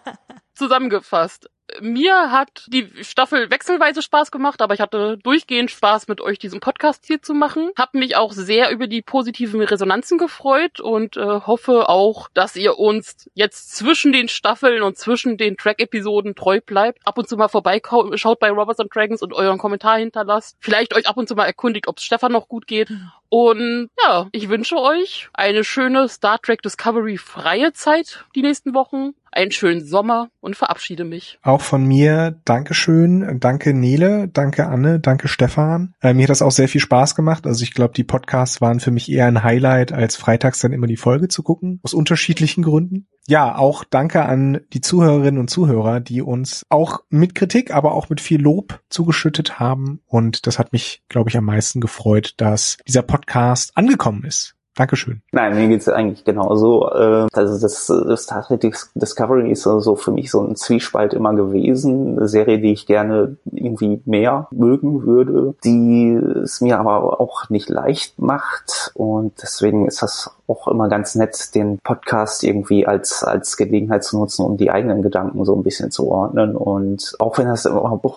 Zusammengefasst mir hat die Staffel wechselweise Spaß gemacht, aber ich hatte durchgehend Spaß mit euch diesen Podcast hier zu machen. Hab mich auch sehr über die positiven Resonanzen gefreut und äh, hoffe auch, dass ihr uns jetzt zwischen den Staffeln und zwischen den Track-Episoden treu bleibt. Ab und zu mal vorbeischaut bei Robots and Dragons und euren Kommentar hinterlasst. Vielleicht euch ab und zu mal erkundigt, ob es Stefan noch gut geht. Und ja, ich wünsche euch eine schöne Star Trek Discovery freie Zeit die nächsten Wochen einen schönen Sommer und verabschiede mich. Auch von mir Dankeschön. Danke Nele, danke Anne, danke Stefan. Äh, mir hat das auch sehr viel Spaß gemacht. Also ich glaube, die Podcasts waren für mich eher ein Highlight, als freitags dann immer die Folge zu gucken, aus unterschiedlichen Gründen. Ja, auch danke an die Zuhörerinnen und Zuhörer, die uns auch mit Kritik, aber auch mit viel Lob zugeschüttet haben. Und das hat mich, glaube ich, am meisten gefreut, dass dieser Podcast angekommen ist. Dankeschön. Nein, mir geht's eigentlich genauso. Äh, also das, das Star Trek Discovery ist so für mich so ein Zwiespalt immer gewesen. Eine Serie, die ich gerne irgendwie mehr mögen würde, die es mir aber auch nicht leicht macht. Und deswegen ist das auch immer ganz nett, den Podcast irgendwie als, als Gelegenheit zu nutzen, um die eigenen Gedanken so ein bisschen zu ordnen. Und auch wenn das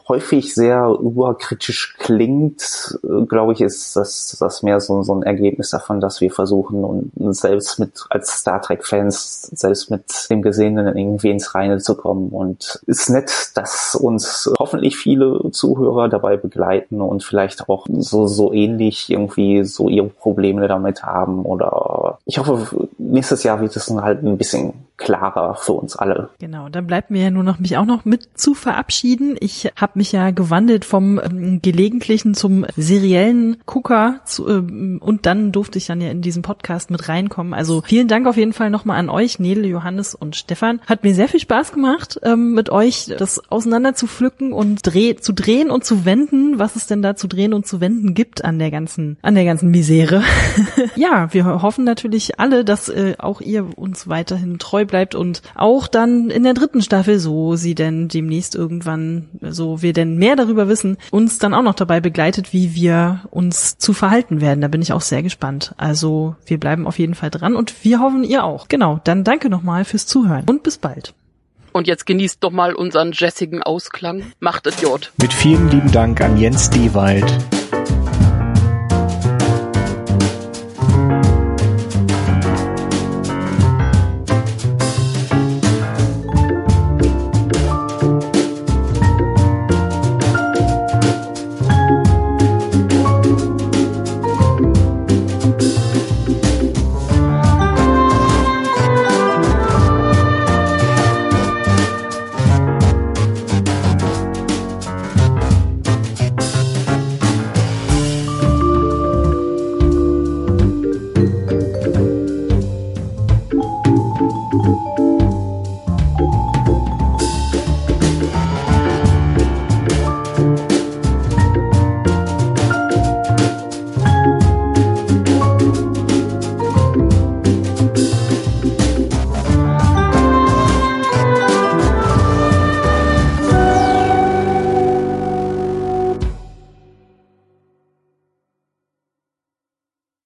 häufig sehr überkritisch klingt, glaube ich, ist das, das mehr so, so ein Ergebnis davon, dass wir versuchen und selbst mit, als Star Trek-Fans, selbst mit dem Gesehenen irgendwie ins Reine zu kommen. Und ist nett, dass uns hoffentlich viele Zuhörer dabei begleiten und vielleicht auch so, so ähnlich irgendwie so ihre Probleme damit haben oder ich hoffe, nächstes Jahr wird es halt ein bisschen klarer für uns alle. Genau, dann bleibt mir ja nur noch mich auch noch mit zu verabschieden. Ich habe mich ja gewandelt vom ähm, gelegentlichen zum seriellen Gucker zu, ähm, und dann durfte ich dann ja in diesen Podcast mit reinkommen. Also vielen Dank auf jeden Fall nochmal an euch, Nele, Johannes und Stefan. Hat mir sehr viel Spaß gemacht, ähm, mit euch das auseinander zu pflücken und dreh, zu drehen und zu wenden, was es denn da zu drehen und zu wenden gibt an der ganzen, an der ganzen Misere. ja, wir hoffen natürlich alle, dass äh, auch ihr uns weiterhin treu bleibt und auch dann in der dritten Staffel, so sie denn demnächst irgendwann, so wir denn mehr darüber wissen, uns dann auch noch dabei begleitet, wie wir uns zu verhalten werden. Da bin ich auch sehr gespannt. Also wir bleiben auf jeden Fall dran und wir hoffen ihr auch. Genau, dann danke nochmal fürs Zuhören und bis bald. Und jetzt genießt doch mal unseren jessigen Ausklang. Macht es Jod. Mit vielen lieben Dank an Jens Dewald